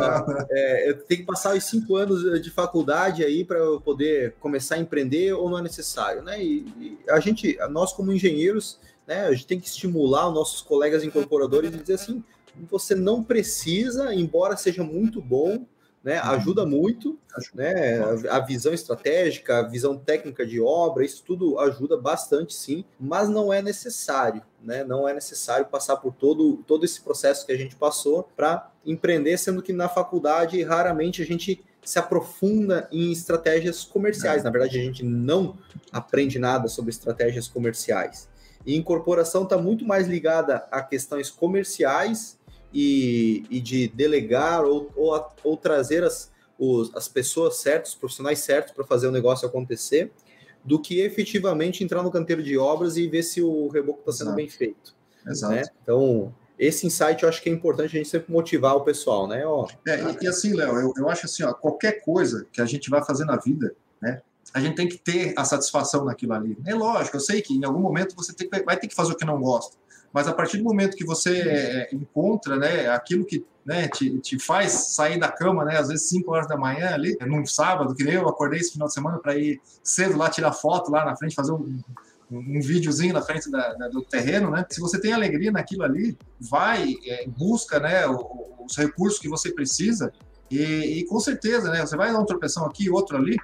a é, eu tenho que passar os cinco anos de faculdade aí para eu poder começar a empreender ou não é necessário, né? E, e, a gente, nós como engenheiros, né, a gente tem que estimular os nossos colegas incorporadores e dizer assim, você não precisa, embora seja muito bom, né? Uhum. Ajuda muito, né? A visão estratégica, a visão técnica de obra, isso tudo ajuda bastante, sim, mas não é necessário, né? Não é necessário passar por todo, todo esse processo que a gente passou para empreender, sendo que na faculdade raramente a gente se aprofunda em estratégias comerciais. É. Na verdade, a gente não aprende nada sobre estratégias comerciais. E incorporação está muito mais ligada a questões comerciais e, e de delegar ou, ou, ou trazer as, os, as pessoas certas, os profissionais certos para fazer o negócio acontecer, do que efetivamente entrar no canteiro de obras e ver se o reboco está sendo bem feito. Exato. Né? Então, esse insight eu acho que é importante a gente sempre motivar o pessoal, né? Ó, é, e, e, assim, Léo, eu, eu acho assim, ó, qualquer coisa que a gente vai fazer na vida, né? A gente tem que ter a satisfação naquilo ali. É lógico, eu sei que em algum momento você tem, vai ter que fazer o que não gosta mas a partir do momento que você é, encontra né, aquilo que né, te, te faz sair da cama, né, às vezes 5 horas da manhã ali, num sábado, que nem eu acordei esse final de semana para ir cedo lá tirar foto lá na frente, fazer um, um videozinho na frente da, da, do terreno, né? Se você tem alegria naquilo ali, vai, é, busca, né, os recursos que você precisa e, e, com certeza, né, você vai dar um tropeção aqui, outro ali,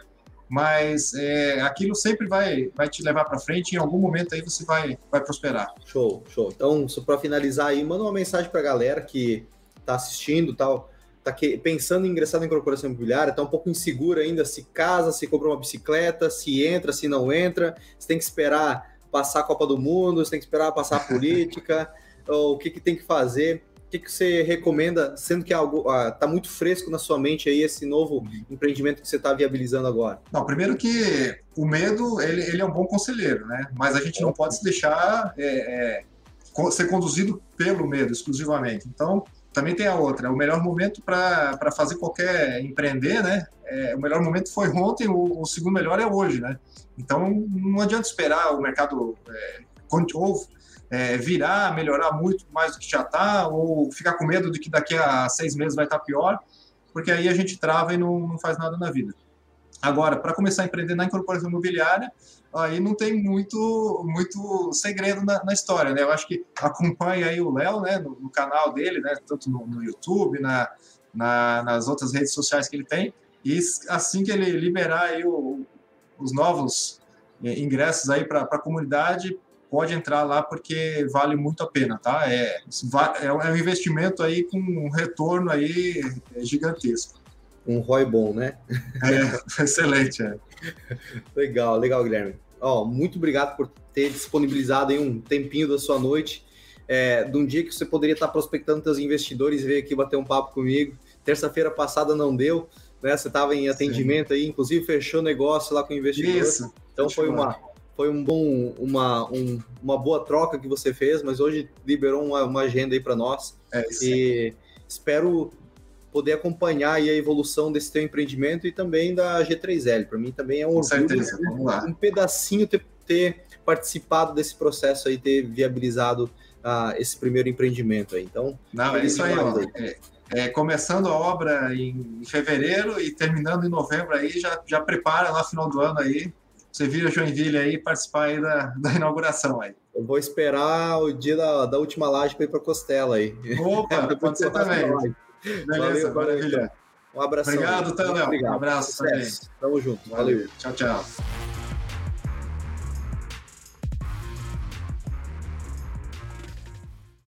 mas é, aquilo sempre vai, vai te levar para frente e em algum momento aí você vai, vai prosperar. Show, show. Então, só para finalizar aí, manda uma mensagem para a galera que está assistindo tal, tá que, pensando em ingressar na incorporação imobiliária, está um pouco insegura ainda se casa, se compra uma bicicleta, se entra, se não entra, se tem que esperar passar a Copa do Mundo, se tem que esperar passar a política, ou o que, que tem que fazer que, que você recomenda, sendo que é algo está ah, muito fresco na sua mente aí esse novo empreendimento que você está viabilizando agora? Não, primeiro que o medo ele, ele é um bom conselheiro, né? Mas a gente não pode se deixar é, é, ser conduzido pelo medo exclusivamente. Então também tem a outra. O melhor momento para fazer qualquer empreender, né? É, o melhor momento foi ontem, o, o, segundo melhor é hoje, né? Então não adianta esperar o mercado é, ou é, virar, melhorar muito mais do que já está, ou ficar com medo de que daqui a seis meses vai estar tá pior, porque aí a gente trava e não, não faz nada na vida. Agora, para começar a empreender na incorporação imobiliária, aí não tem muito muito segredo na, na história, né? Eu acho que acompanha aí o Léo, né, no, no, canal dele, né, tanto no, no YouTube, na, na, nas outras redes sociais que ele tem, e assim que ele liberar aí o, os novos é, ingressos aí para a comunidade, pode entrar lá porque vale muito a pena, tá? É, é um investimento aí com um retorno aí gigantesco. Um ROI bom, né? É, excelente, é. Legal, legal, Guilherme. Ó, muito obrigado por ter disponibilizado aí um tempinho da sua noite, é, de um dia que você poderia estar prospectando seus investidores e veio aqui bater um papo comigo. Terça-feira passada não deu, né? Você estava em atendimento Sim. aí, inclusive fechou negócio lá com o investidor. Isso. Então foi uma, foi um bom, uma, um, uma boa troca que você fez, mas hoje liberou uma, uma agenda aí para nós. É, e espero poder acompanhar a evolução desse teu empreendimento e também da G3L. Para mim também é um orgulho, um, um pedacinho ter, ter, participado desse processo aí, ter viabilizado uh, esse primeiro empreendimento aí. Então, não, é isso aí, ó, é, é, começando a obra em fevereiro e terminando em novembro aí, já, já prepara lá final do ano aí você vira Joinville aí participar aí da, da inauguração aí. Eu vou esperar o dia da, da última laje para ir para Costela aí. Opa, pode ser também. Beleza, Valeu, maravilha. Um abraço. Obrigado, Léo. Um abraço. Tamo junto. Valeu. Tchau, tchau.